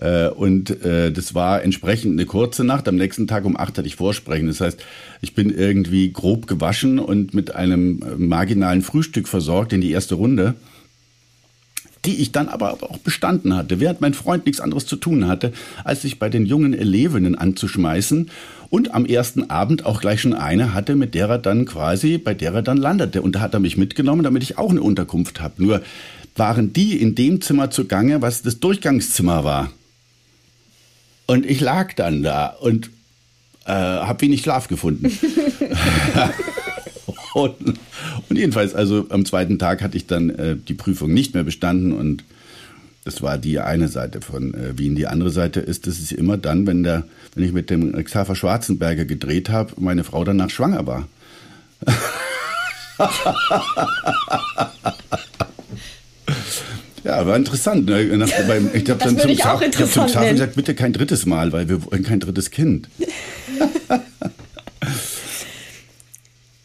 Äh, und äh, das war entsprechend eine kurze Nacht. Am nächsten Tag um acht hatte ich Vorsprechen. Das heißt, ich bin irgendwie grob gewaschen und mit einem äh, marginalen Frühstück versorgt in die erste Runde die ich dann aber auch bestanden hatte, während mein Freund nichts anderes zu tun hatte, als sich bei den jungen Elevinnen anzuschmeißen und am ersten Abend auch gleich schon eine hatte, mit der er dann quasi, bei der er dann landete. Und da hat er mich mitgenommen, damit ich auch eine Unterkunft habe. Nur waren die in dem Zimmer zugange, was das Durchgangszimmer war. Und ich lag dann da und äh, habe wenig Schlaf gefunden. und, und, jedenfalls, also am zweiten Tag hatte ich dann äh, die Prüfung nicht mehr bestanden und das war die eine Seite von äh, Wien. Die andere Seite ist, dass es immer dann, wenn, der, wenn ich mit dem Xaver Schwarzenberger gedreht habe, meine Frau danach schwanger war. ja, war interessant. Ne? Nach, beim, ich habe dann zum, ich hab zum Xaver gesagt, bitte kein drittes Mal, weil wir wollen kein drittes Kind.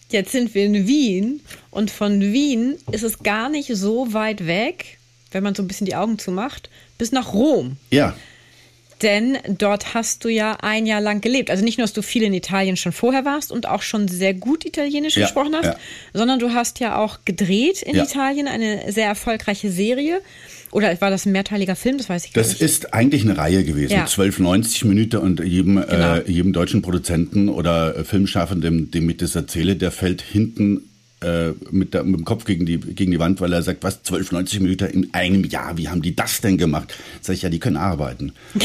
Jetzt sind wir in Wien und von Wien ist es gar nicht so weit weg wenn man so ein bisschen die Augen zumacht, bis nach Rom. Ja. Denn dort hast du ja ein Jahr lang gelebt. Also nicht nur, dass du viel in Italien schon vorher warst und auch schon sehr gut Italienisch ja, gesprochen hast, ja. sondern du hast ja auch gedreht in ja. Italien, eine sehr erfolgreiche Serie. Oder war das ein mehrteiliger Film? Das weiß ich gar das nicht. Das ist eigentlich eine Reihe gewesen. Ja. 12, 90 Minuten und jedem, äh, genau. äh, jedem deutschen Produzenten oder Filmschaffenden, dem ich das erzähle, der fällt hinten mit, der, mit, dem Kopf gegen die, gegen die Wand, weil er sagt, was, 12, 90 Minuten in einem Jahr, wie haben die das denn gemacht? Sag ich, ja, die können arbeiten.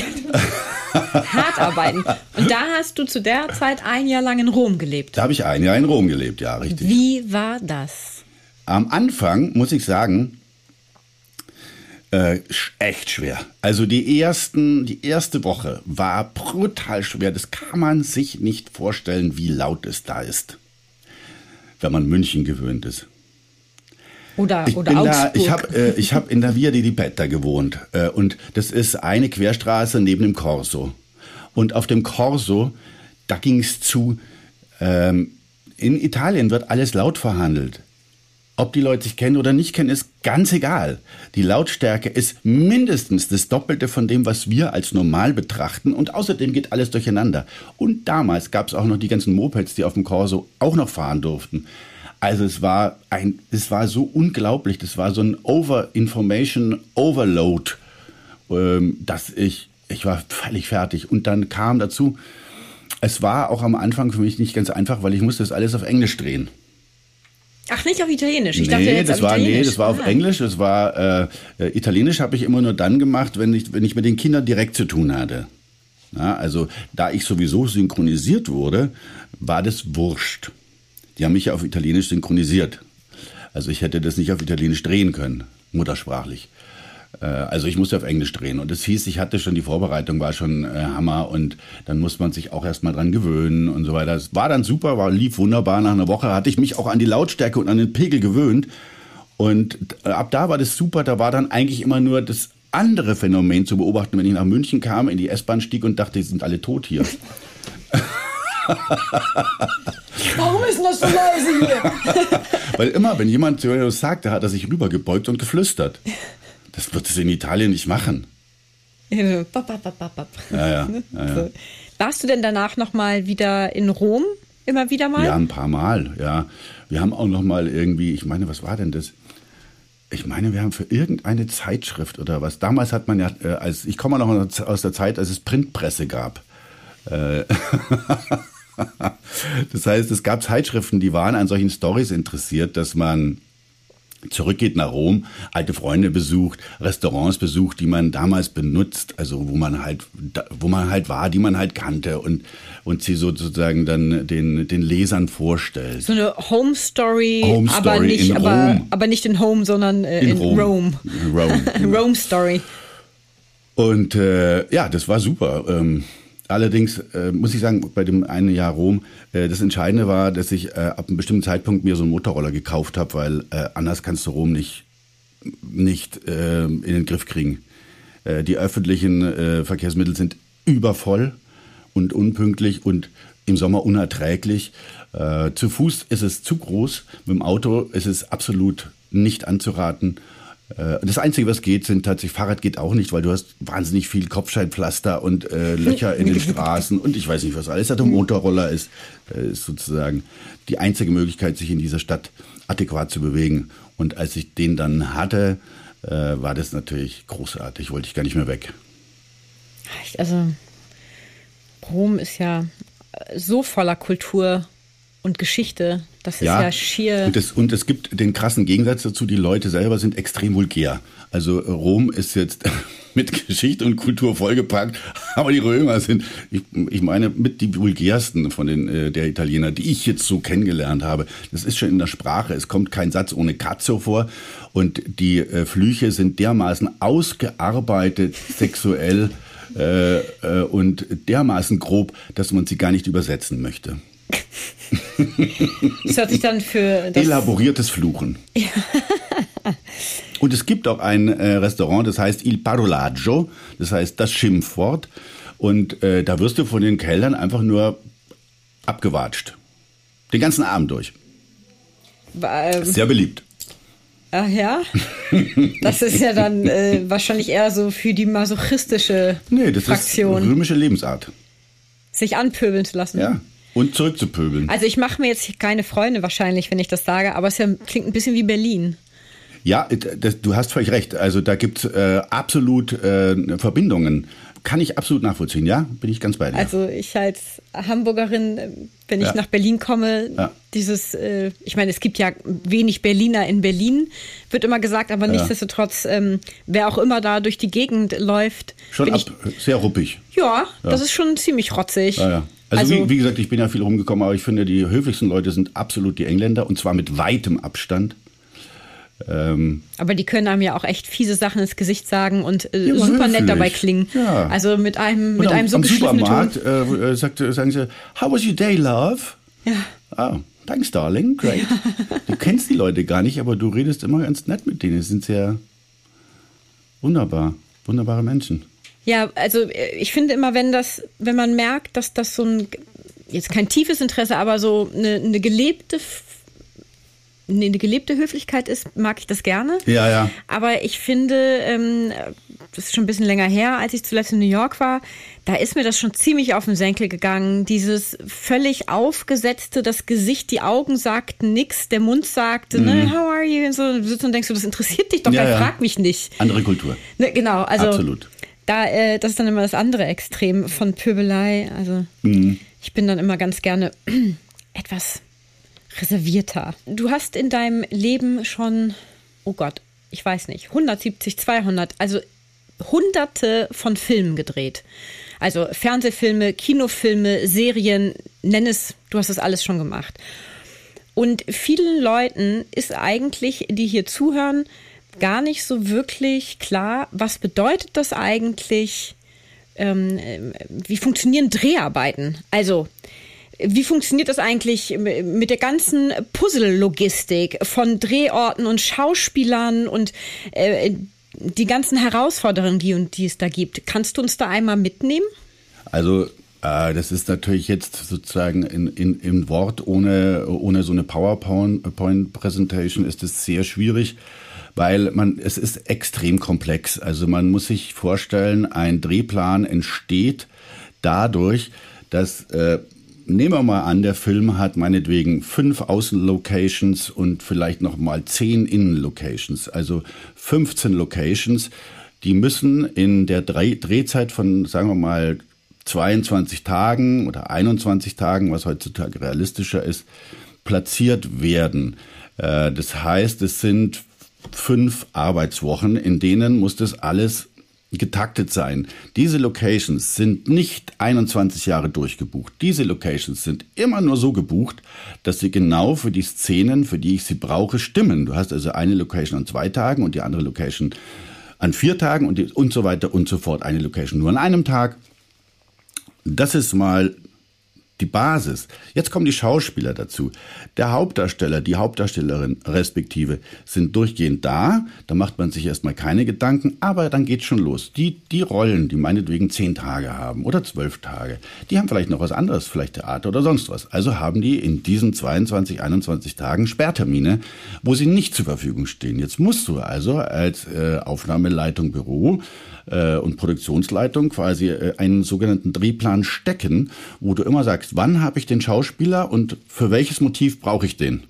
Hart arbeiten. Und da hast du zu der Zeit ein Jahr lang in Rom gelebt. Da habe ich ein Jahr in Rom gelebt, ja, richtig. Wie war das? Am Anfang, muss ich sagen, äh, echt schwer. Also die ersten, die erste Woche war brutal schwer. Das kann man sich nicht vorstellen, wie laut es da ist wenn man München gewöhnt ist. Oder, ich oder bin Augsburg. Da, ich habe äh, ich hab in der Via di Ripetta gewohnt äh, und das ist eine Querstraße neben dem Corso. Und auf dem Corso, da ging es zu, ähm, in Italien wird alles laut verhandelt. Ob die Leute sich kennen oder nicht kennen, ist ganz egal. Die Lautstärke ist mindestens das Doppelte von dem, was wir als normal betrachten. Und außerdem geht alles durcheinander. Und damals gab es auch noch die ganzen Mopeds, die auf dem Corso auch noch fahren durften. Also es war ein, es war so unglaublich. Das war so ein Over-Information Overload, ähm, dass ich, ich war völlig fertig. Und dann kam dazu, es war auch am Anfang für mich nicht ganz einfach, weil ich musste das alles auf Englisch drehen. Ach, nicht auf Italienisch. Ich nee, dachte jetzt das war, nee, das war auf ah. Englisch. Das war äh, äh, Italienisch habe ich immer nur dann gemacht, wenn ich, wenn ich mit den Kindern direkt zu tun hatte. Ja, also da ich sowieso synchronisiert wurde, war das wurscht. Die haben mich ja auf Italienisch synchronisiert. Also ich hätte das nicht auf Italienisch drehen können, muttersprachlich. Äh, also ich musste auf Englisch drehen und es hieß, ich hatte schon die Vorbereitung, war schon äh, Hammer und dann muss man sich auch erstmal dran gewöhnen und so weiter. Es war dann super, war, lief wunderbar. Nach einer Woche hatte ich mich auch an die Lautstärke und an den Pegel gewöhnt und äh, ab da war das super. Da war dann eigentlich immer nur das andere Phänomen zu beobachten, wenn ich nach München kam, in die S-Bahn stieg und dachte, die sind alle tot hier. Warum ist denn das so leise hier? Weil immer, wenn jemand zu mir sagt, hat er sich rübergebeugt und geflüstert. Das wird es in Italien nicht machen. Ja, ja, ja, ja. Warst du denn danach nochmal wieder in Rom? Immer wieder mal? Ja, ein paar Mal, ja. Wir haben auch noch mal irgendwie, ich meine, was war denn das? Ich meine, wir haben für irgendeine Zeitschrift oder was. Damals hat man ja, äh, als ich komme noch aus der Zeit, als es Printpresse gab. Äh, das heißt, es gab Zeitschriften, die waren an solchen Stories interessiert, dass man zurückgeht nach Rom, alte Freunde besucht, Restaurants besucht, die man damals benutzt, also wo man halt, wo man halt war, die man halt kannte und, und sie sozusagen dann den, den Lesern vorstellt. So eine Home Story, Home Story aber nicht, in aber, Rom. aber nicht in Home, sondern äh, in, in Rom. Rome. Rome. Rome Story. Und äh, ja, das war super. Ähm, Allerdings äh, muss ich sagen, bei dem einen Jahr Rom, äh, das Entscheidende war, dass ich äh, ab einem bestimmten Zeitpunkt mir so einen Motorroller gekauft habe, weil äh, anders kannst du Rom nicht, nicht äh, in den Griff kriegen. Äh, die öffentlichen Verkehrsmittel sind übervoll und unpünktlich und im Sommer unerträglich. Zu Fuß ist es zu groß, mit dem Auto ist es absolut nicht anzuraten. Äh, das Einzige, was geht, sind tatsächlich, Fahrrad geht auch nicht, weil du hast wahnsinnig viel Kopfsteinpflaster und äh, Löcher in den Straßen und ich weiß nicht was alles. Der Motorroller ist, äh, ist sozusagen die einzige Möglichkeit, sich in dieser Stadt adäquat zu bewegen. Und als ich den dann hatte, äh, war das natürlich großartig, wollte ich gar nicht mehr weg. Also Rom ist ja so voller Kultur und Geschichte. Das ist ja, ja schier. Und es, und es gibt den krassen Gegensatz dazu, die Leute selber sind extrem vulgär. Also Rom ist jetzt mit Geschichte und Kultur vollgepackt, aber die Römer sind, ich, ich meine, mit die vulgärsten von den äh, der Italiener, die ich jetzt so kennengelernt habe. Das ist schon in der Sprache. Es kommt kein Satz ohne Cazzo vor und die äh, Flüche sind dermaßen ausgearbeitet sexuell äh, äh, und dermaßen grob, dass man sie gar nicht übersetzen möchte. Das hört sich dann für elaboriertes Fluchen. Ja. Und es gibt auch ein äh, Restaurant, das heißt Il Parolaggio, das heißt das Schimpfwort. Und äh, da wirst du von den Kellnern einfach nur abgewatscht. Den ganzen Abend durch. Ähm, Sehr beliebt. Ach ja? Das ist ja dann äh, wahrscheinlich eher so für die masochistische nee, das Fraktion. Ist römische Lebensart. Sich anpöbeln zu lassen. Ja. Und zurückzupöbeln. Also ich mache mir jetzt keine Freunde wahrscheinlich, wenn ich das sage, aber es klingt ein bisschen wie Berlin. Ja, das, du hast völlig recht. Also da gibt es äh, absolut äh, Verbindungen. Kann ich absolut nachvollziehen, ja? Bin ich ganz bei dir. Also ich als Hamburgerin, wenn ich ja. nach Berlin komme, ja. dieses, äh, ich meine, es gibt ja wenig Berliner in Berlin, wird immer gesagt, aber ja. nichtsdestotrotz, ähm, wer auch immer da durch die Gegend läuft. Schon ab, ich, sehr ruppig. Ja, das ist schon ziemlich rotzig. Ja, ja. Also, also wie, wie, gesagt, ich bin ja viel rumgekommen, aber ich finde, die höflichsten Leute sind absolut die Engländer und zwar mit weitem Abstand. Ähm, aber die können einem ja auch echt fiese Sachen ins Gesicht sagen und äh, super höflich. nett dabei klingen. Ja. Also mit einem, mit am, einem so am Supermarkt äh, äh, sagt, sagen sie, How was your day, love? Ja. Ah, thanks, darling, great. Ja. Du kennst die Leute gar nicht, aber du redest immer ganz nett mit denen. Die sind sehr wunderbar, wunderbare Menschen. Ja, also äh, ich finde immer, wenn das, wenn man merkt, dass das so ein, jetzt kein tiefes Interesse, aber so eine, eine gelebte eine gelebte Höflichkeit ist, mag ich das gerne. Ja, ja. Aber ich finde, ähm, das ist schon ein bisschen länger her, als ich zuletzt in New York war, da ist mir das schon ziemlich auf den Senkel gegangen. Dieses völlig aufgesetzte, das Gesicht, die Augen sagten nichts, der Mund sagte, ne, mhm. ne, how are you? Und so du sitzt und denkst du, das interessiert dich doch, ja, ja. frag mich nicht. Andere Kultur. Ne, genau, also. Absolut da, äh, das ist dann immer das andere Extrem von Pöbelei. Also mhm. ich bin dann immer ganz gerne etwas reservierter. Du hast in deinem Leben schon, oh Gott, ich weiß nicht, 170, 200, also hunderte von Filmen gedreht. Also Fernsehfilme, Kinofilme, Serien, nenn es, du hast das alles schon gemacht. Und vielen Leuten ist eigentlich, die hier zuhören, gar nicht so wirklich klar, was bedeutet das eigentlich, ähm, wie funktionieren Dreharbeiten? Also, wie funktioniert das eigentlich mit der ganzen Puzzle-Logistik von Drehorten und Schauspielern und äh, die ganzen Herausforderungen, die und die es da gibt? Kannst du uns da einmal mitnehmen? Also äh, das ist natürlich jetzt sozusagen in, in, in Wort ohne, ohne so eine PowerPoint-Präsentation ist es sehr schwierig weil man, es ist extrem komplex. Also man muss sich vorstellen, ein Drehplan entsteht dadurch, dass äh, nehmen wir mal an, der Film hat meinetwegen fünf Außenlocations und vielleicht noch mal zehn Innenlocations, also 15 Locations. Die müssen in der Drehzeit von, sagen wir mal, 22 Tagen oder 21 Tagen, was heutzutage realistischer ist, platziert werden. Äh, das heißt, es sind fünf Arbeitswochen, in denen muss das alles getaktet sein. Diese Locations sind nicht 21 Jahre durchgebucht. Diese Locations sind immer nur so gebucht, dass sie genau für die Szenen, für die ich sie brauche, stimmen. Du hast also eine Location an zwei Tagen und die andere Location an vier Tagen und, die, und so weiter und so fort. Eine Location nur an einem Tag. Das ist mal die Basis. Jetzt kommen die Schauspieler dazu. Der Hauptdarsteller, die Hauptdarstellerin respektive sind durchgehend da. Da macht man sich erstmal keine Gedanken, aber dann geht's schon los. Die, die Rollen, die meinetwegen zehn Tage haben oder zwölf Tage, die haben vielleicht noch was anderes, vielleicht Theater oder sonst was. Also haben die in diesen 22, 21 Tagen Sperrtermine, wo sie nicht zur Verfügung stehen. Jetzt musst du also als äh, Aufnahmeleitung Büro äh, und Produktionsleitung quasi äh, einen sogenannten Drehplan stecken, wo du immer sagst, wann habe ich den Schauspieler und für welches Motiv brauche ich den?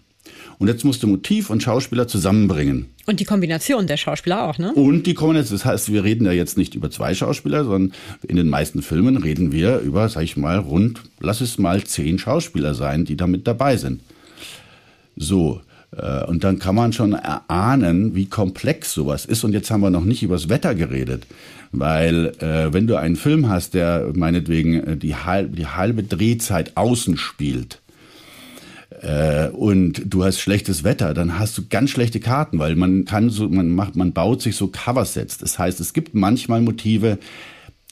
Und jetzt musst du Motiv und Schauspieler zusammenbringen. Und die Kombination der Schauspieler auch, ne? Und die Kombination, das heißt, wir reden ja jetzt nicht über zwei Schauspieler, sondern in den meisten Filmen reden wir über, sag ich mal, rund, lass es mal zehn Schauspieler sein, die damit dabei sind. So, äh, und dann kann man schon erahnen, wie komplex sowas ist. Und jetzt haben wir noch nicht übers Wetter geredet. Weil äh, wenn du einen Film hast, der meinetwegen äh, die, halb, die halbe Drehzeit außen spielt, äh, und du hast schlechtes Wetter, dann hast du ganz schlechte Karten, weil man kann so, man macht, man baut sich so Coversets. Das heißt, es gibt manchmal Motive,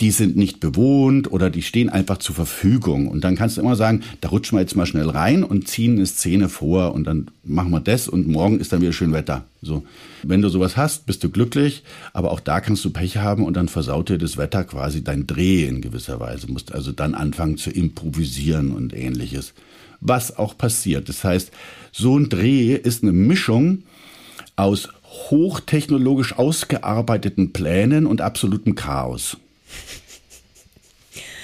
die sind nicht bewohnt oder die stehen einfach zur Verfügung. Und dann kannst du immer sagen, da rutschen wir jetzt mal schnell rein und ziehen eine Szene vor und dann machen wir das und morgen ist dann wieder schön Wetter. So. Wenn du sowas hast, bist du glücklich, aber auch da kannst du Pech haben und dann versaut dir das Wetter quasi dein Dreh in gewisser Weise. Du musst also dann anfangen zu improvisieren und ähnliches. Was auch passiert. Das heißt, so ein Dreh ist eine Mischung aus hochtechnologisch ausgearbeiteten Plänen und absolutem Chaos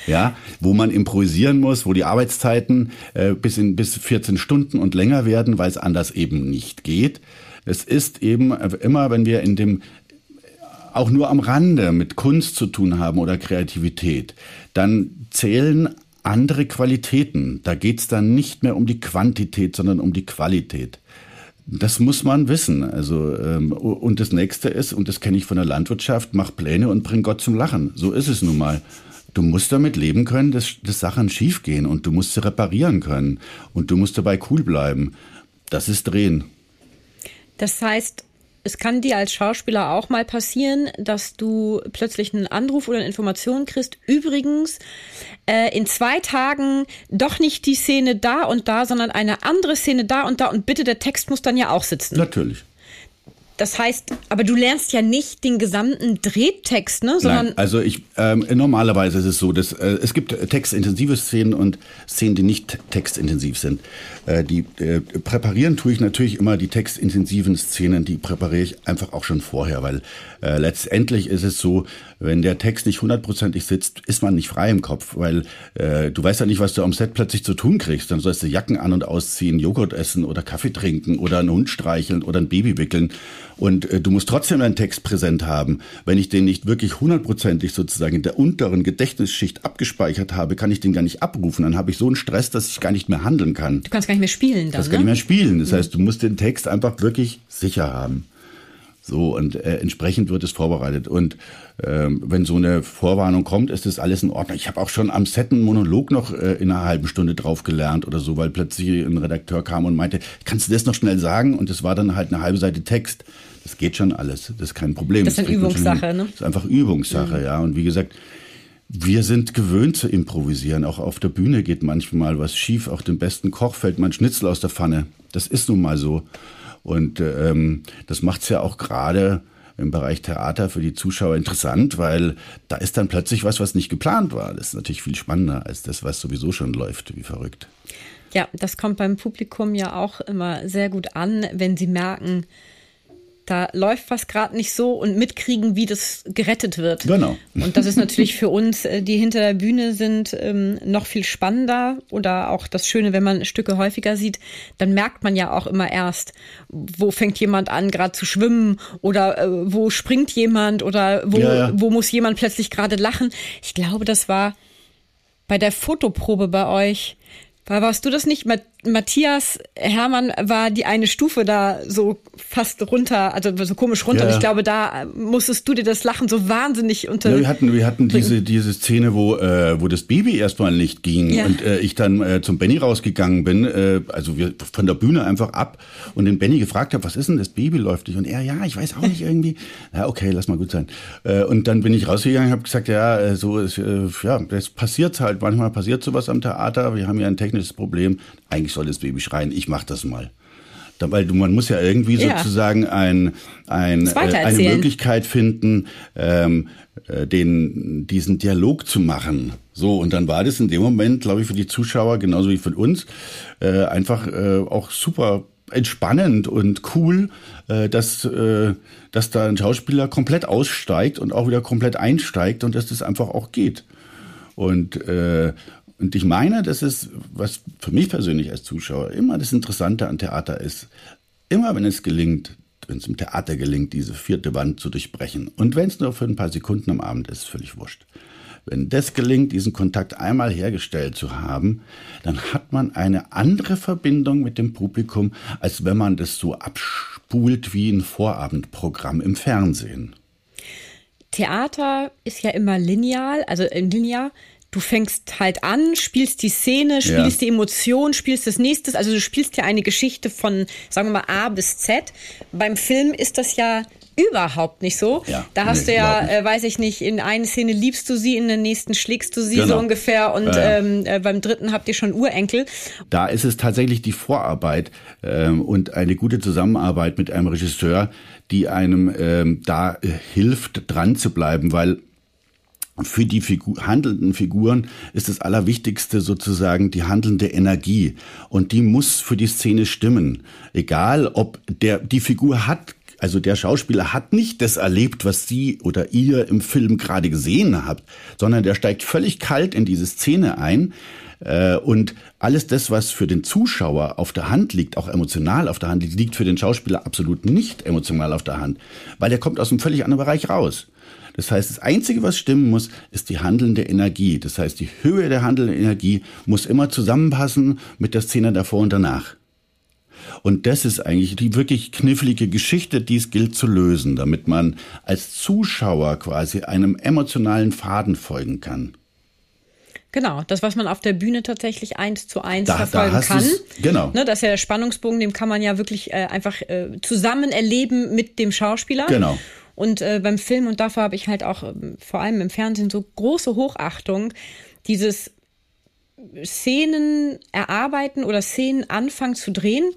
ja, wo man improvisieren muss, wo die Arbeitszeiten äh, bis in bis 14 Stunden und länger werden, weil es anders eben nicht geht. Es ist eben immer, wenn wir in dem auch nur am Rande mit Kunst zu tun haben oder Kreativität, dann zählen andere Qualitäten. Da geht es dann nicht mehr um die Quantität, sondern um die Qualität. Das muss man wissen. Also ähm, und das nächste ist, und das kenne ich von der Landwirtschaft, mach Pläne und bring Gott zum Lachen. So ist es nun mal. Du musst damit leben können, dass, dass Sachen schiefgehen und du musst sie reparieren können und du musst dabei cool bleiben. Das ist Drehen. Das heißt, es kann dir als Schauspieler auch mal passieren, dass du plötzlich einen Anruf oder eine Information kriegst. Übrigens, äh, in zwei Tagen doch nicht die Szene da und da, sondern eine andere Szene da und da und bitte, der Text muss dann ja auch sitzen. Natürlich. Das heißt, aber du lernst ja nicht den gesamten Drehtext, ne? Sondern Nein, also ich ähm, normalerweise ist es so, dass äh, es gibt textintensive Szenen und Szenen, die nicht textintensiv sind. Äh, die äh, präparieren tue ich natürlich immer die textintensiven Szenen, die präpariere ich einfach auch schon vorher, weil äh, letztendlich ist es so, wenn der Text nicht hundertprozentig sitzt, ist man nicht frei im Kopf, weil äh, du weißt ja nicht, was du am Set plötzlich zu tun kriegst. Dann sollst du Jacken an und ausziehen, Joghurt essen oder Kaffee trinken oder einen Hund streicheln oder ein Baby wickeln. Und äh, du musst trotzdem deinen Text präsent haben. Wenn ich den nicht wirklich hundertprozentig sozusagen in der unteren Gedächtnisschicht abgespeichert habe, kann ich den gar nicht abrufen. Dann habe ich so einen Stress, dass ich gar nicht mehr handeln kann. Du kannst gar nicht mehr spielen dann, Das ne? kann nicht mehr spielen. Das heißt, du musst den Text einfach wirklich sicher haben. So, und äh, entsprechend wird es vorbereitet. Und ähm, wenn so eine Vorwarnung kommt, ist das alles in Ordnung. Ich habe auch schon am Set einen Monolog noch äh, in einer halben Stunde drauf gelernt oder so, weil plötzlich ein Redakteur kam und meinte, kannst du das noch schnell sagen? Und das war dann halt eine halbe Seite Text. Das geht schon alles, das ist kein Problem. Das ist eine Übungssache, ne? Das ist einfach Übungssache, mhm. ja. Und wie gesagt, wir sind gewöhnt zu improvisieren. Auch auf der Bühne geht manchmal was schief. Auch dem besten Koch fällt mal ein Schnitzel aus der Pfanne. Das ist nun mal so. Und ähm, das macht es ja auch gerade im Bereich Theater für die Zuschauer interessant, weil da ist dann plötzlich was, was nicht geplant war. Das ist natürlich viel spannender als das, was sowieso schon läuft, wie verrückt. Ja, das kommt beim Publikum ja auch immer sehr gut an, wenn sie merken, da läuft was gerade nicht so und mitkriegen, wie das gerettet wird. Genau. Und das ist natürlich für uns, äh, die hinter der Bühne sind, ähm, noch viel spannender. Oder auch das Schöne, wenn man Stücke häufiger sieht, dann merkt man ja auch immer erst, wo fängt jemand an, gerade zu schwimmen oder äh, wo springt jemand oder wo, ja, ja. wo muss jemand plötzlich gerade lachen. Ich glaube, das war bei der Fotoprobe bei euch. War, warst du das nicht? Matthias Hermann war die eine Stufe da so fast runter, also so komisch runter. Ja. Und ich glaube, da musstest du dir das Lachen so wahnsinnig unter. Ja, wir hatten, wir hatten diese, diese Szene, wo, äh, wo das Baby erstmal nicht ging ja. und äh, ich dann äh, zum Benny rausgegangen bin, äh, also wir von der Bühne einfach ab und den Benny gefragt habe, was ist denn das Baby läuft nicht? Und er, ja, ich weiß auch nicht irgendwie. Ja, okay, lass mal gut sein. Äh, und dann bin ich rausgegangen, habe gesagt, ja, äh, so ist, äh, ja, das passiert halt. Manchmal passiert sowas am Theater. Wir haben ja ein technisches Problem. Eigentlich soll das Baby schreien, ich mach das mal. Da, weil man muss ja irgendwie ja. sozusagen ein, ein, äh, eine Möglichkeit finden, ähm, äh, den, diesen Dialog zu machen. So, und dann war das in dem Moment, glaube ich, für die Zuschauer, genauso wie für uns, äh, einfach äh, auch super entspannend und cool, äh, dass, äh, dass da ein Schauspieler komplett aussteigt und auch wieder komplett einsteigt und dass das einfach auch geht. Und, äh, und ich meine, das ist, was für mich persönlich als Zuschauer immer das Interessante an Theater ist, immer wenn es gelingt, wenn es im Theater gelingt, diese vierte Wand zu durchbrechen, und wenn es nur für ein paar Sekunden am Abend ist, völlig wurscht. Wenn das gelingt, diesen Kontakt einmal hergestellt zu haben, dann hat man eine andere Verbindung mit dem Publikum, als wenn man das so abspult wie ein Vorabendprogramm im Fernsehen. Theater ist ja immer lineal, also linear du fängst halt an, spielst die Szene, spielst ja. die Emotion, spielst das nächste. Also du spielst ja eine Geschichte von, sagen wir mal, A bis Z. Beim Film ist das ja überhaupt nicht so. Ja, da hast nee, du ja, äh, weiß ich nicht, in einer Szene liebst du sie, in der nächsten schlägst du sie genau. so ungefähr und äh, ähm, äh, beim dritten habt ihr schon Urenkel. Da ist es tatsächlich die Vorarbeit ähm, und eine gute Zusammenarbeit mit einem Regisseur, die einem ähm, da äh, hilft, dran zu bleiben, weil für die Figur, handelnden Figuren ist das Allerwichtigste sozusagen die handelnde Energie. Und die muss für die Szene stimmen. Egal, ob der, die Figur hat also der Schauspieler hat nicht das erlebt, was Sie oder ihr im Film gerade gesehen habt, sondern der steigt völlig kalt in diese Szene ein. Äh, und alles das, was für den Zuschauer auf der Hand liegt, auch emotional auf der Hand liegt, liegt für den Schauspieler absolut nicht emotional auf der Hand, weil er kommt aus einem völlig anderen Bereich raus. Das heißt, das Einzige, was stimmen muss, ist die handelnde Energie. Das heißt, die Höhe der handelnden Energie muss immer zusammenpassen mit der Szene davor und danach. Und das ist eigentlich die wirklich knifflige Geschichte, die es gilt zu lösen, damit man als Zuschauer quasi einem emotionalen Faden folgen kann. Genau, das, was man auf der Bühne tatsächlich eins zu eins da, verfolgen da kann. Genau. Ne, das ist ja der Spannungsbogen, den kann man ja wirklich äh, einfach äh, zusammen erleben mit dem Schauspieler. Genau. Und äh, beim Film, und davor habe ich halt auch äh, vor allem im Fernsehen so große Hochachtung, dieses Szenen erarbeiten oder Szenen anfangen zu drehen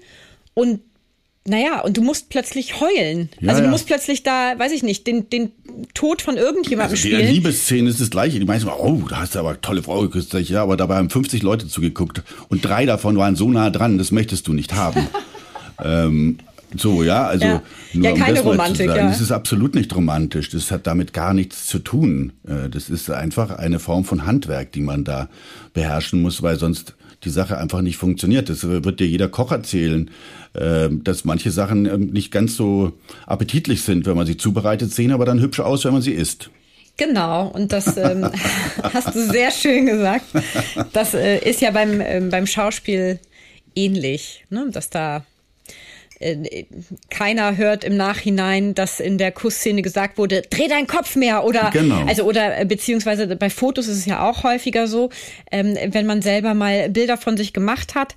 und naja, und du musst plötzlich heulen. Ja, also du ja. musst plötzlich da, weiß ich nicht, den, den Tod von irgendjemandem also spielen. In Liebesszene ist das gleiche. Die meisten, oh, da hast du aber tolle Frau geküsst. Ja, aber dabei haben 50 Leute zugeguckt und drei davon waren so nah dran, das möchtest du nicht haben. ähm, so, ja, also ja. nur ja, keine um Romantik, ja. Das ist absolut nicht romantisch. Das hat damit gar nichts zu tun. Äh, das ist einfach eine Form von Handwerk, die man da beherrschen muss, weil sonst die Sache einfach nicht funktioniert. Das wird dir jeder Koch erzählen, äh, dass manche Sachen ähm, nicht ganz so appetitlich sind, wenn man sie zubereitet, sehen aber dann hübsch aus, wenn man sie isst. Genau, und das ähm, hast du sehr schön gesagt. Das äh, ist ja beim, ähm, beim Schauspiel ähnlich, ne? dass da äh, keiner hört im Nachhinein, dass in der Kussszene gesagt wurde, dreh deinen Kopf mehr oder genau. also oder äh, beziehungsweise bei Fotos ist es ja auch häufiger so, ähm, wenn man selber mal Bilder von sich gemacht hat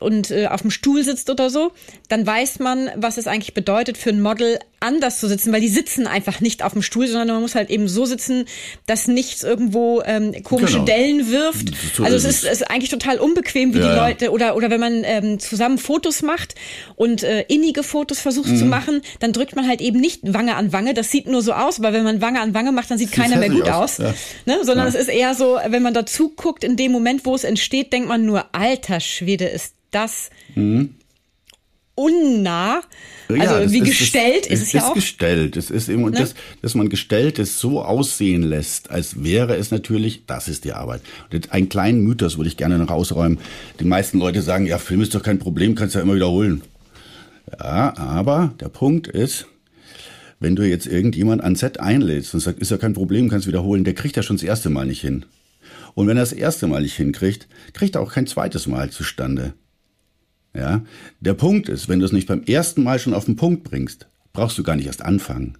und äh, auf dem Stuhl sitzt oder so, dann weiß man, was es eigentlich bedeutet für ein Model anders zu sitzen, weil die sitzen einfach nicht auf dem Stuhl, sondern man muss halt eben so sitzen, dass nichts irgendwo ähm, komische genau. Dellen wirft. So also es ist, es ist eigentlich total unbequem, wie ja. die Leute oder oder wenn man ähm, zusammen Fotos macht und äh, innige Fotos versucht mhm. zu machen, dann drückt man halt eben nicht Wange an Wange. Das sieht nur so aus, aber wenn man Wange an Wange macht, dann sieht, sieht keiner mehr gut aus. aus. Ja. Ne? Sondern ja. es ist eher so, wenn man dazu guckt, in dem Moment, wo es entsteht, denkt man nur, alter Schwede, ist das mhm unnah. Also ja, wie ist, gestellt ist, ist, es ja auch. Es ist gestellt. Es ist eben, ne? das, dass man gestellt ist, so aussehen lässt, als wäre es natürlich, das ist die Arbeit. Und einen kleinen Mythos würde ich gerne noch ausräumen. Die meisten Leute sagen, ja, Film ist doch kein Problem, kannst ja immer wiederholen. Ja, aber der Punkt ist, wenn du jetzt irgendjemand an Set einlädst und sagst, ist ja kein Problem, kannst wiederholen, der kriegt ja schon das erste Mal nicht hin. Und wenn er das erste Mal nicht hinkriegt, kriegt er auch kein zweites Mal zustande. Ja, der Punkt ist, wenn du es nicht beim ersten Mal schon auf den Punkt bringst, brauchst du gar nicht erst anfangen.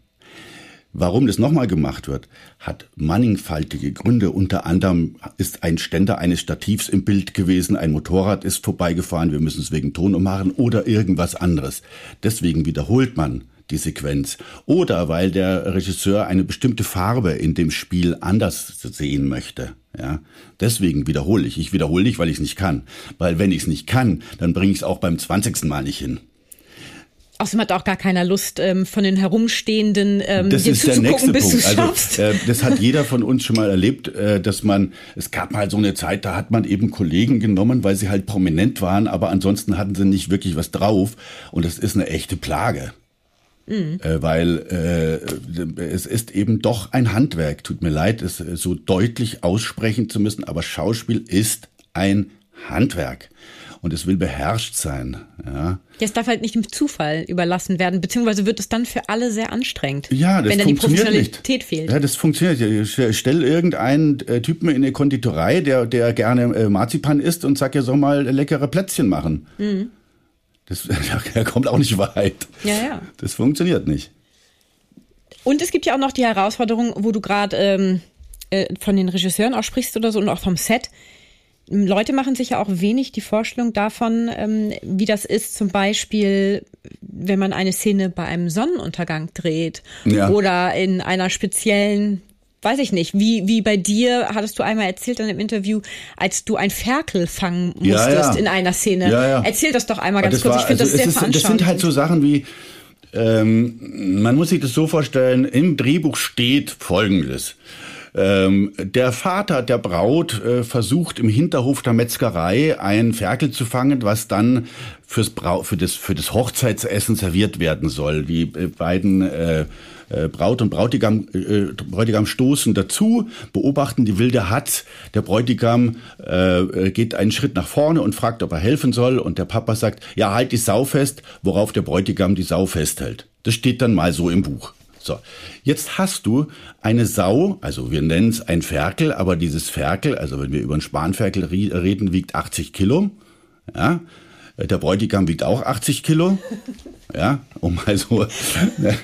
Warum das nochmal gemacht wird, hat mannigfaltige Gründe. Unter anderem ist ein Ständer eines Stativs im Bild gewesen, ein Motorrad ist vorbeigefahren, wir müssen es wegen Ton ummachen oder irgendwas anderes. Deswegen wiederholt man die Sequenz. Oder weil der Regisseur eine bestimmte Farbe in dem Spiel anders sehen möchte. Ja, deswegen wiederhole ich. Ich wiederhole nicht, weil ich es nicht kann. Weil wenn ich es nicht kann, dann bringe ich es auch beim zwanzigsten Mal nicht hin. Außerdem hat auch gar keiner Lust, ähm, von den Herumstehenden ähm, das ist der nächste Punkt. Also, äh, das hat jeder von uns schon mal erlebt, äh, dass man, es gab mal so eine Zeit, da hat man eben Kollegen genommen, weil sie halt prominent waren, aber ansonsten hatten sie nicht wirklich was drauf. Und das ist eine echte Plage. Mhm. Äh, weil äh, es ist eben doch ein Handwerk. Tut mir leid, es so deutlich aussprechen zu müssen, aber Schauspiel ist ein Handwerk und es will beherrscht sein. Ja. Es darf halt nicht dem Zufall überlassen werden, beziehungsweise wird es dann für alle sehr anstrengend. Ja, das wenn dann die Professionalität nicht. fehlt. Ja, das funktioniert. Ich stell irgendeinen äh, Typen in eine Konditorei, der, der gerne äh, Marzipan isst und sag, er soll mal leckere Plätzchen machen. Mhm. Das, er kommt auch nicht weit. Ja, ja. Das funktioniert nicht. Und es gibt ja auch noch die Herausforderung, wo du gerade ähm, äh, von den Regisseuren auch sprichst oder so und auch vom Set. Leute machen sich ja auch wenig die Vorstellung davon, ähm, wie das ist, zum Beispiel, wenn man eine Szene bei einem Sonnenuntergang dreht ja. oder in einer speziellen weiß ich nicht, wie, wie bei dir, hattest du einmal erzählt in einem Interview, als du ein Ferkel fangen musstest ja, ja. in einer Szene. Ja, Erzähl das doch einmal ganz kurz. War, ich finde also das sehr ist, Das sind halt so Sachen wie, ähm, man muss sich das so vorstellen, im Drehbuch steht Folgendes. Ähm, der Vater der Braut äh, versucht im Hinterhof der Metzgerei ein Ferkel zu fangen, was dann fürs Brau für das für das Hochzeitsessen serviert werden soll. Die äh, beiden äh, äh, Braut und Brautigam, äh, Bräutigam stoßen dazu, beobachten die wilde Hatz. Der Bräutigam äh, geht einen Schritt nach vorne und fragt, ob er helfen soll. Und der Papa sagt, ja, halt die Sau fest, worauf der Bräutigam die Sau festhält. Das steht dann mal so im Buch. So, jetzt hast du eine Sau, also wir nennen es ein Ferkel, aber dieses Ferkel, also wenn wir über einen Spanferkel reden, wiegt 80 Kilo. Ja, der Bräutigam wiegt auch 80 Kilo. Ja, um mal so. Ne?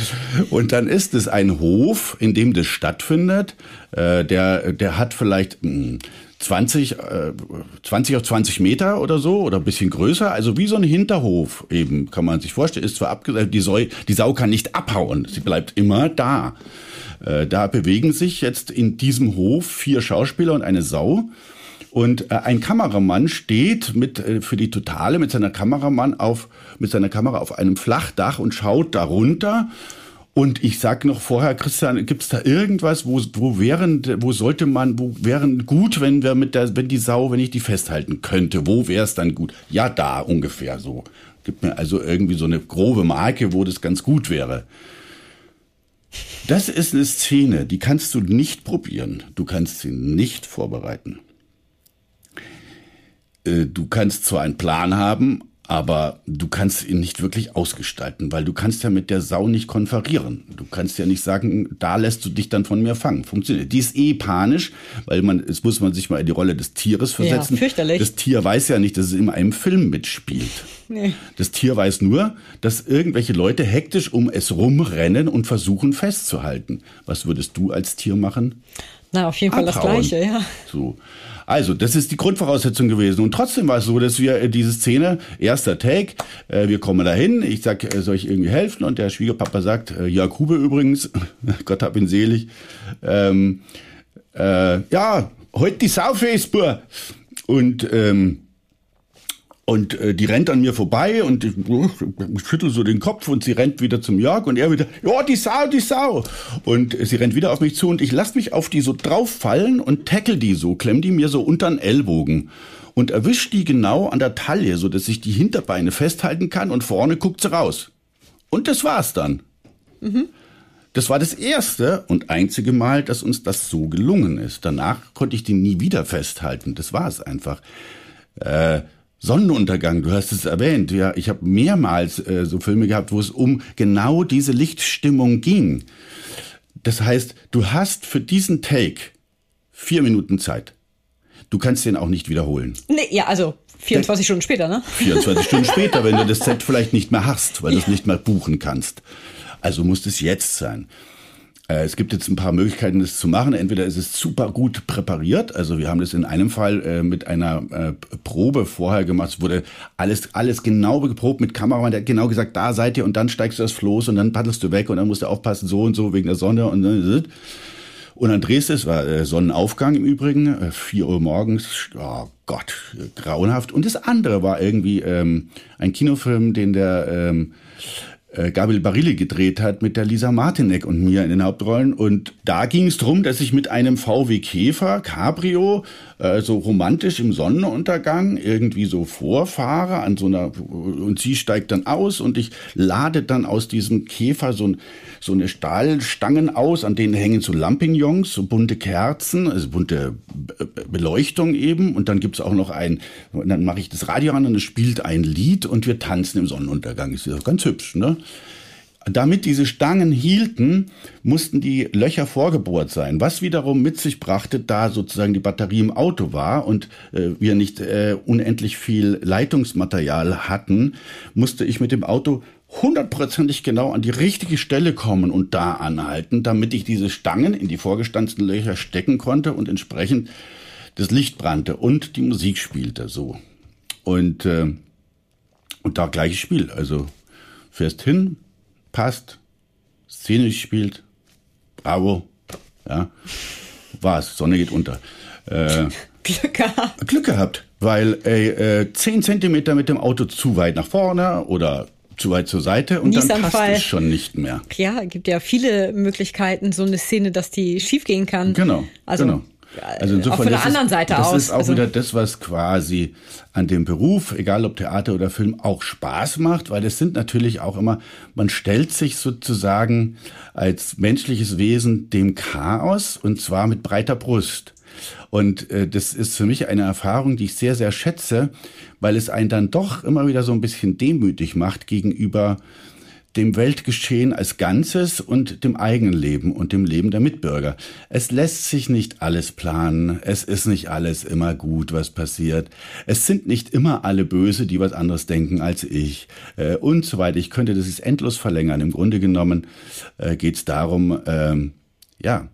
Und dann ist es ein Hof, in dem das stattfindet. Äh, der, der hat vielleicht 20, 20 äh, auf 20 Meter oder so oder ein bisschen größer. Also wie so ein Hinterhof eben, kann man sich vorstellen. Ist zwar abgesagt, die, Sau, die Sau kann nicht abhauen. Sie bleibt immer da. Äh, da bewegen sich jetzt in diesem Hof vier Schauspieler und eine Sau. Und äh, ein Kameramann steht mit äh, für die Totale mit seiner Kameramann auf mit seiner Kamera auf einem Flachdach und schaut darunter. Und ich sag noch vorher, Christian, gibt's da irgendwas, wo, wo wären, wo sollte man, wo wären gut, wenn wir mit der, wenn die Sau, wenn ich die festhalten könnte, wo wäre es dann gut? Ja, da ungefähr so. Gibt mir also irgendwie so eine grobe Marke, wo das ganz gut wäre. Das ist eine Szene, die kannst du nicht probieren. Du kannst sie nicht vorbereiten. Äh, du kannst zwar einen Plan haben, aber du kannst ihn nicht wirklich ausgestalten, weil du kannst ja mit der Sau nicht konferieren. Du kannst ja nicht sagen, da lässt du dich dann von mir fangen. Funktioniert. Die ist eh panisch, weil man, es muss man sich mal in die Rolle des Tieres versetzen. Ja, fürchterlich. Das Tier weiß ja nicht, dass es in einem Film mitspielt. Nee. Das Tier weiß nur, dass irgendwelche Leute hektisch um es rumrennen und versuchen festzuhalten. Was würdest du als Tier machen? Na, auf jeden Fall Abhauen. das Gleiche, ja. So. Also, das ist die Grundvoraussetzung gewesen. Und trotzdem war es so, dass wir äh, diese Szene, erster Take, äh, wir kommen dahin, ich sag, äh, soll ich irgendwie helfen? Und der Schwiegerpapa sagt, äh, Jörg Hube übrigens, Gott hab ihn selig, ähm, äh, ja, heute die Saufesbur. Und ähm, Und äh, die rennt an mir vorbei und ich, ich schüttel so den Kopf und sie rennt wieder zum Jörg und er wieder, ja, die Sau, die Sau. Und sie rennt wieder auf mich zu und ich lass mich auf die so drauffallen und tackle die so, klemm die mir so unter den Ellbogen und erwisch die genau an der Taille, so dass ich die Hinterbeine festhalten kann und vorne guckt sie raus. Und das war's dann. Mhm. Das war das erste und einzige Mal, dass uns das so gelungen ist. Danach konnte ich die nie wieder festhalten. Das war es einfach. Äh, Sonnenuntergang, du hast es erwähnt. Ja, ich habe mehrmals äh, so Filme gehabt, wo es um genau diese Lichtstimmung ging. Das heißt, du hast für diesen Take vier Minuten Zeit. Du kannst den auch nicht wiederholen. Nee, ja, also 24 Stunden später, ne? 24 Stunden später, wenn du das Set vielleicht nicht mehr hast, weil ja. du es nicht mehr buchen kannst. Also muss es jetzt sein. Äh, es gibt jetzt ein paar Möglichkeiten, das zu machen. Entweder ist es super gut präpariert. Also wir haben das in einem Fall äh, mit einer äh, Probe vorher gemacht. Es wurde alles, alles genau geprobt mit Kameramann. Der hat genau gesagt, da seid ihr und dann steigst du das Floß und dann paddelst du weg und dann musst du aufpassen, so und so wegen der Sonne und und dann drehst du, es war äh, Sonnenaufgang im Übrigen, vier Uhr morgens, oh Gott, grauenhaft. Und das andere war irgendwie ähm, ein Kinofilm, den der ähm, äh, Gabriel Barilli gedreht hat mit der Lisa Martinek und mir in den Hauptrollen. Und da ging es darum, dass ich mit einem VW Käfer Cabrio äh, so romantisch im Sonnenuntergang irgendwie so vorfahre an so einer und sie steigt dann aus und ich lade dann aus diesem Käfer so, so eine Stahlstangen aus, an denen hängen so Lampignons, so bunte Kerzen, also bunte Beleuchtung eben und dann gibt's auch noch ein, dann mache ich das Radio an und es spielt ein Lied und wir tanzen im Sonnenuntergang. Ist ja ganz hübsch, ne? Damit diese Stangen hielten, mussten die Löcher vorgebohrt sein, was wiederum mit sich brachte, da sozusagen die Batterie im Auto war und äh, wir nicht äh, unendlich viel Leitungsmaterial hatten, musste ich mit dem Auto hundertprozentig genau an die richtige Stelle kommen und da anhalten, damit ich diese Stangen in die vorgestanzten Löcher stecken konnte und entsprechend das Licht brannte und die Musik spielte so. Und, äh, und da gleiches Spiel. Also fährst hin, passt, Szene spielt, bravo, ja, war's, Sonne geht unter. Äh, Glück gehabt. Glück gehabt, weil ey, äh, 10 Zentimeter mit dem Auto zu weit nach vorne oder zu weit zur Seite und dann passt es schon nicht mehr. Ja, gibt ja viele Möglichkeiten, so eine Szene, dass die schiefgehen kann. Genau, also, genau. Also insofern, auch von der anderen Seite ist, aus. Das ist auch also. wieder das, was quasi an dem Beruf, egal ob Theater oder Film, auch Spaß macht, weil es sind natürlich auch immer, man stellt sich sozusagen als menschliches Wesen dem Chaos und zwar mit breiter Brust. Und äh, das ist für mich eine Erfahrung, die ich sehr, sehr schätze, weil es einen dann doch immer wieder so ein bisschen demütig macht gegenüber dem Weltgeschehen als Ganzes und dem eigenen Leben und dem Leben der Mitbürger. Es lässt sich nicht alles planen, es ist nicht alles immer gut, was passiert, es sind nicht immer alle böse, die was anderes denken als ich äh, und so weiter. Ich könnte das jetzt endlos verlängern. Im Grunde genommen äh, geht es darum, äh, ja,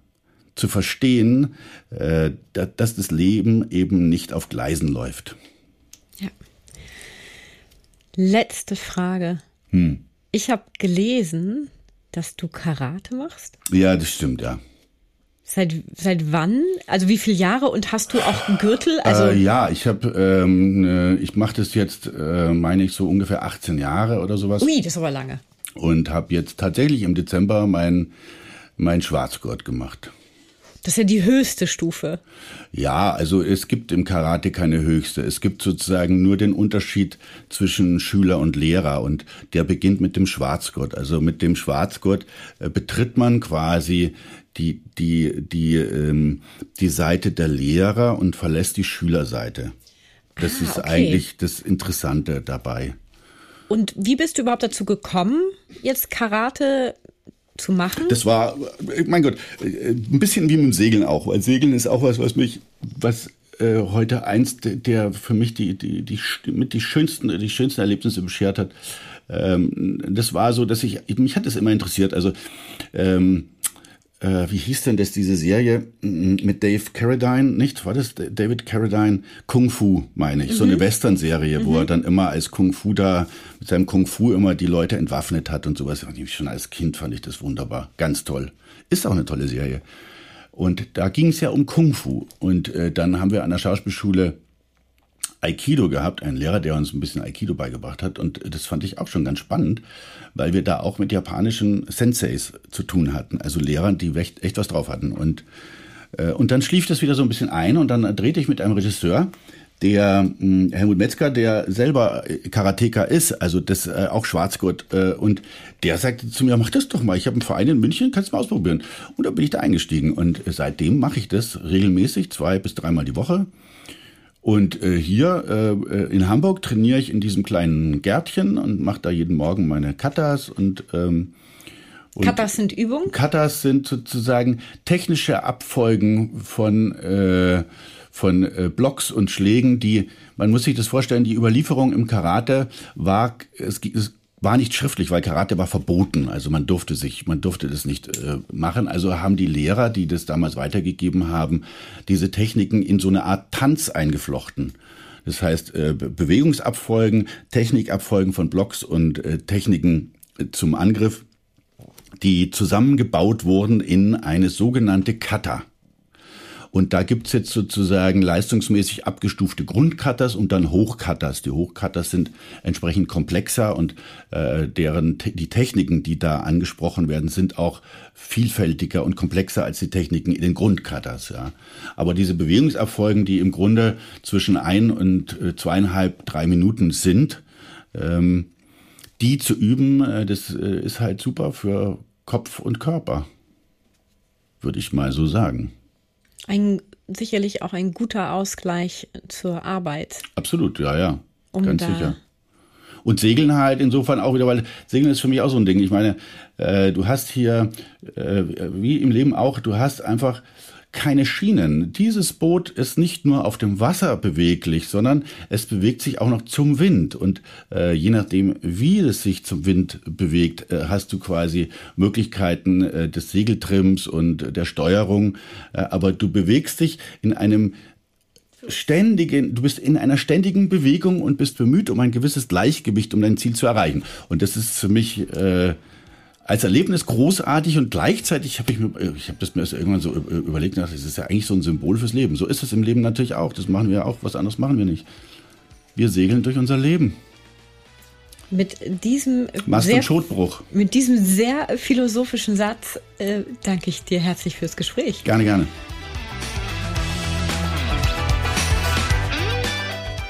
zu verstehen, äh, dass das Leben eben nicht auf Gleisen läuft. Ja. Letzte Frage. Hm. Ich habe gelesen, dass du Karate machst. Ja, das stimmt, ja. Seit, seit wann? Also wie viele Jahre und hast du auch einen Gürtel? Also äh, ja, ich habe, ähm, äh, ich mache das jetzt, äh, meine ich so ungefähr 18 Jahre oder sowas. Ui, das ist aber lange. Und habe jetzt tatsächlich im Dezember mein mein Schwarzgurt gemacht. Das ist ja die höchste Stufe. Ja, also es gibt im Karate keine höchste. Es gibt sozusagen nur den Unterschied zwischen Schüler und Lehrer und der beginnt mit dem Schwarzgurt. Also mit dem Schwarzgurt äh, betritt man quasi die, die, die, ähm, die Seite der Lehrer und verlässt die Schülerseite. Das ah, ist okay. eigentlich das Interessante dabei. Und wie bist du überhaupt dazu gekommen, jetzt Karate zu machen? Das war, mein Gott, ein bisschen wie mit dem Segeln auch, weil Segeln ist auch was, was mich, was äh, heute eins der für mich die, die, die, mit die schönsten, die schönsten Erlebnisse beschert hat. Ähm, das war so, dass ich, mich hat das immer interessiert. Also, ähm, äh, wie hieß denn das, diese Serie mit Dave Carradine, nicht? War das David Carradine? Kung Fu, meine ich. Mhm. So eine mhm. Western-Serie, mhm. wo er mhm. dann immer als Kung Fu da, mit seinem Kung Fu immer die Leute entwaffnet hat und sowas. Und schon als Kind fand ich das wunderbar. Ganz toll. Ist auch eine tolle Serie. Und da ging es ja um Kung Fu. Und äh, dann haben wir an der Schauspielschule Aikido gehabt, einen Lehrer, der uns ein bisschen Aikido beigebracht hat. Und das fand ich auch schon ganz spannend, weil wir da auch mit japanischen Senseis zu tun hatten, also Lehrern, die echt, echt was drauf hatten. Und, äh, und dann schlief das wieder so ein bisschen ein und dann drehte ich mit einem Regisseur, der äh, Helmut Metzger, der selber Karateka ist, also das äh, auch Schwarzgurt, äh, und der sagte zu mir, mach das doch mal, ich habe einen Verein in München, kannst du mal ausprobieren. Und da bin ich da eingestiegen und seitdem mache ich das regelmäßig, zwei bis dreimal die Woche. Und äh, hier äh, in Hamburg trainiere ich in diesem kleinen Gärtchen und mache da jeden Morgen meine Katas und ähm, und Katas sind Übungen? Katas sind sozusagen technische Abfolgen von äh, von äh, Blocks und Schlägen, die, man muss sich das vorstellen, die Überlieferung im Karate war, es, es war nicht schriftlich, weil Karate war verboten. Also man durfte sich, man durfte das nicht äh, machen. Also haben die Lehrer, die das damals weitergegeben haben, diese Techniken in so eine Art Tanz eingeflochten. Das heißt, äh, Bewegungsabfolgen, Technikabfolgen von Blocks und äh, Techniken äh, zum Angriff, die zusammengebaut wurden in eine sogenannte Kata. Und da gibt's jetzt sozusagen leistungsmäßig abgestufte Grundcutters und dann Hochcutters. Die Hochcutters sind entsprechend komplexer und äh, deren die Techniken, die da angesprochen werden, sind auch vielfältiger und komplexer als die Techniken in den Grundcutters. Ja. Aber diese Bewegungserfolgen, die im Grunde zwischen ein und äh, zweieinhalb, drei Minuten sind, ähm, die zu üben, äh, das äh, ist halt super für Kopf und Körper, würde ich mal so sagen ein sicherlich auch ein guter Ausgleich zur Arbeit. Absolut, ja, ja. Um ganz sicher. Und Segeln halt insofern auch wieder, weil Segeln ist für mich auch so ein Ding. Ich meine, äh, du hast hier, äh, wie im Leben auch, du hast einfach keine Schienen. Dieses Boot ist nicht nur auf dem Wasser beweglich, sondern es bewegt sich auch noch zum Wind. Und äh, je nachdem, wie es sich zum Wind bewegt, äh, hast du quasi Möglichkeiten äh, des Segeltrims und der Steuerung. Äh, aber du bewegst dich in einem ständigen, du bist in einer ständigen Bewegung und bist bemüht um ein gewisses Gleichgewicht, um dein Ziel zu erreichen. Und das ist für mich äh, als Erlebnis großartig und gleichzeitig habe ich mir, ich habe das mir erst irgendwann so überlegt, das ist ja eigentlich so ein Symbol fürs Leben. So ist es im Leben natürlich auch. Das machen wir auch. Was anderes machen wir nicht. Wir segeln durch unser Leben. Mit diesem Mast- sehr, und Schotbruch. Mit diesem sehr philosophischen Satz äh, danke ich dir herzlich fürs Gespräch. Gerne, gerne.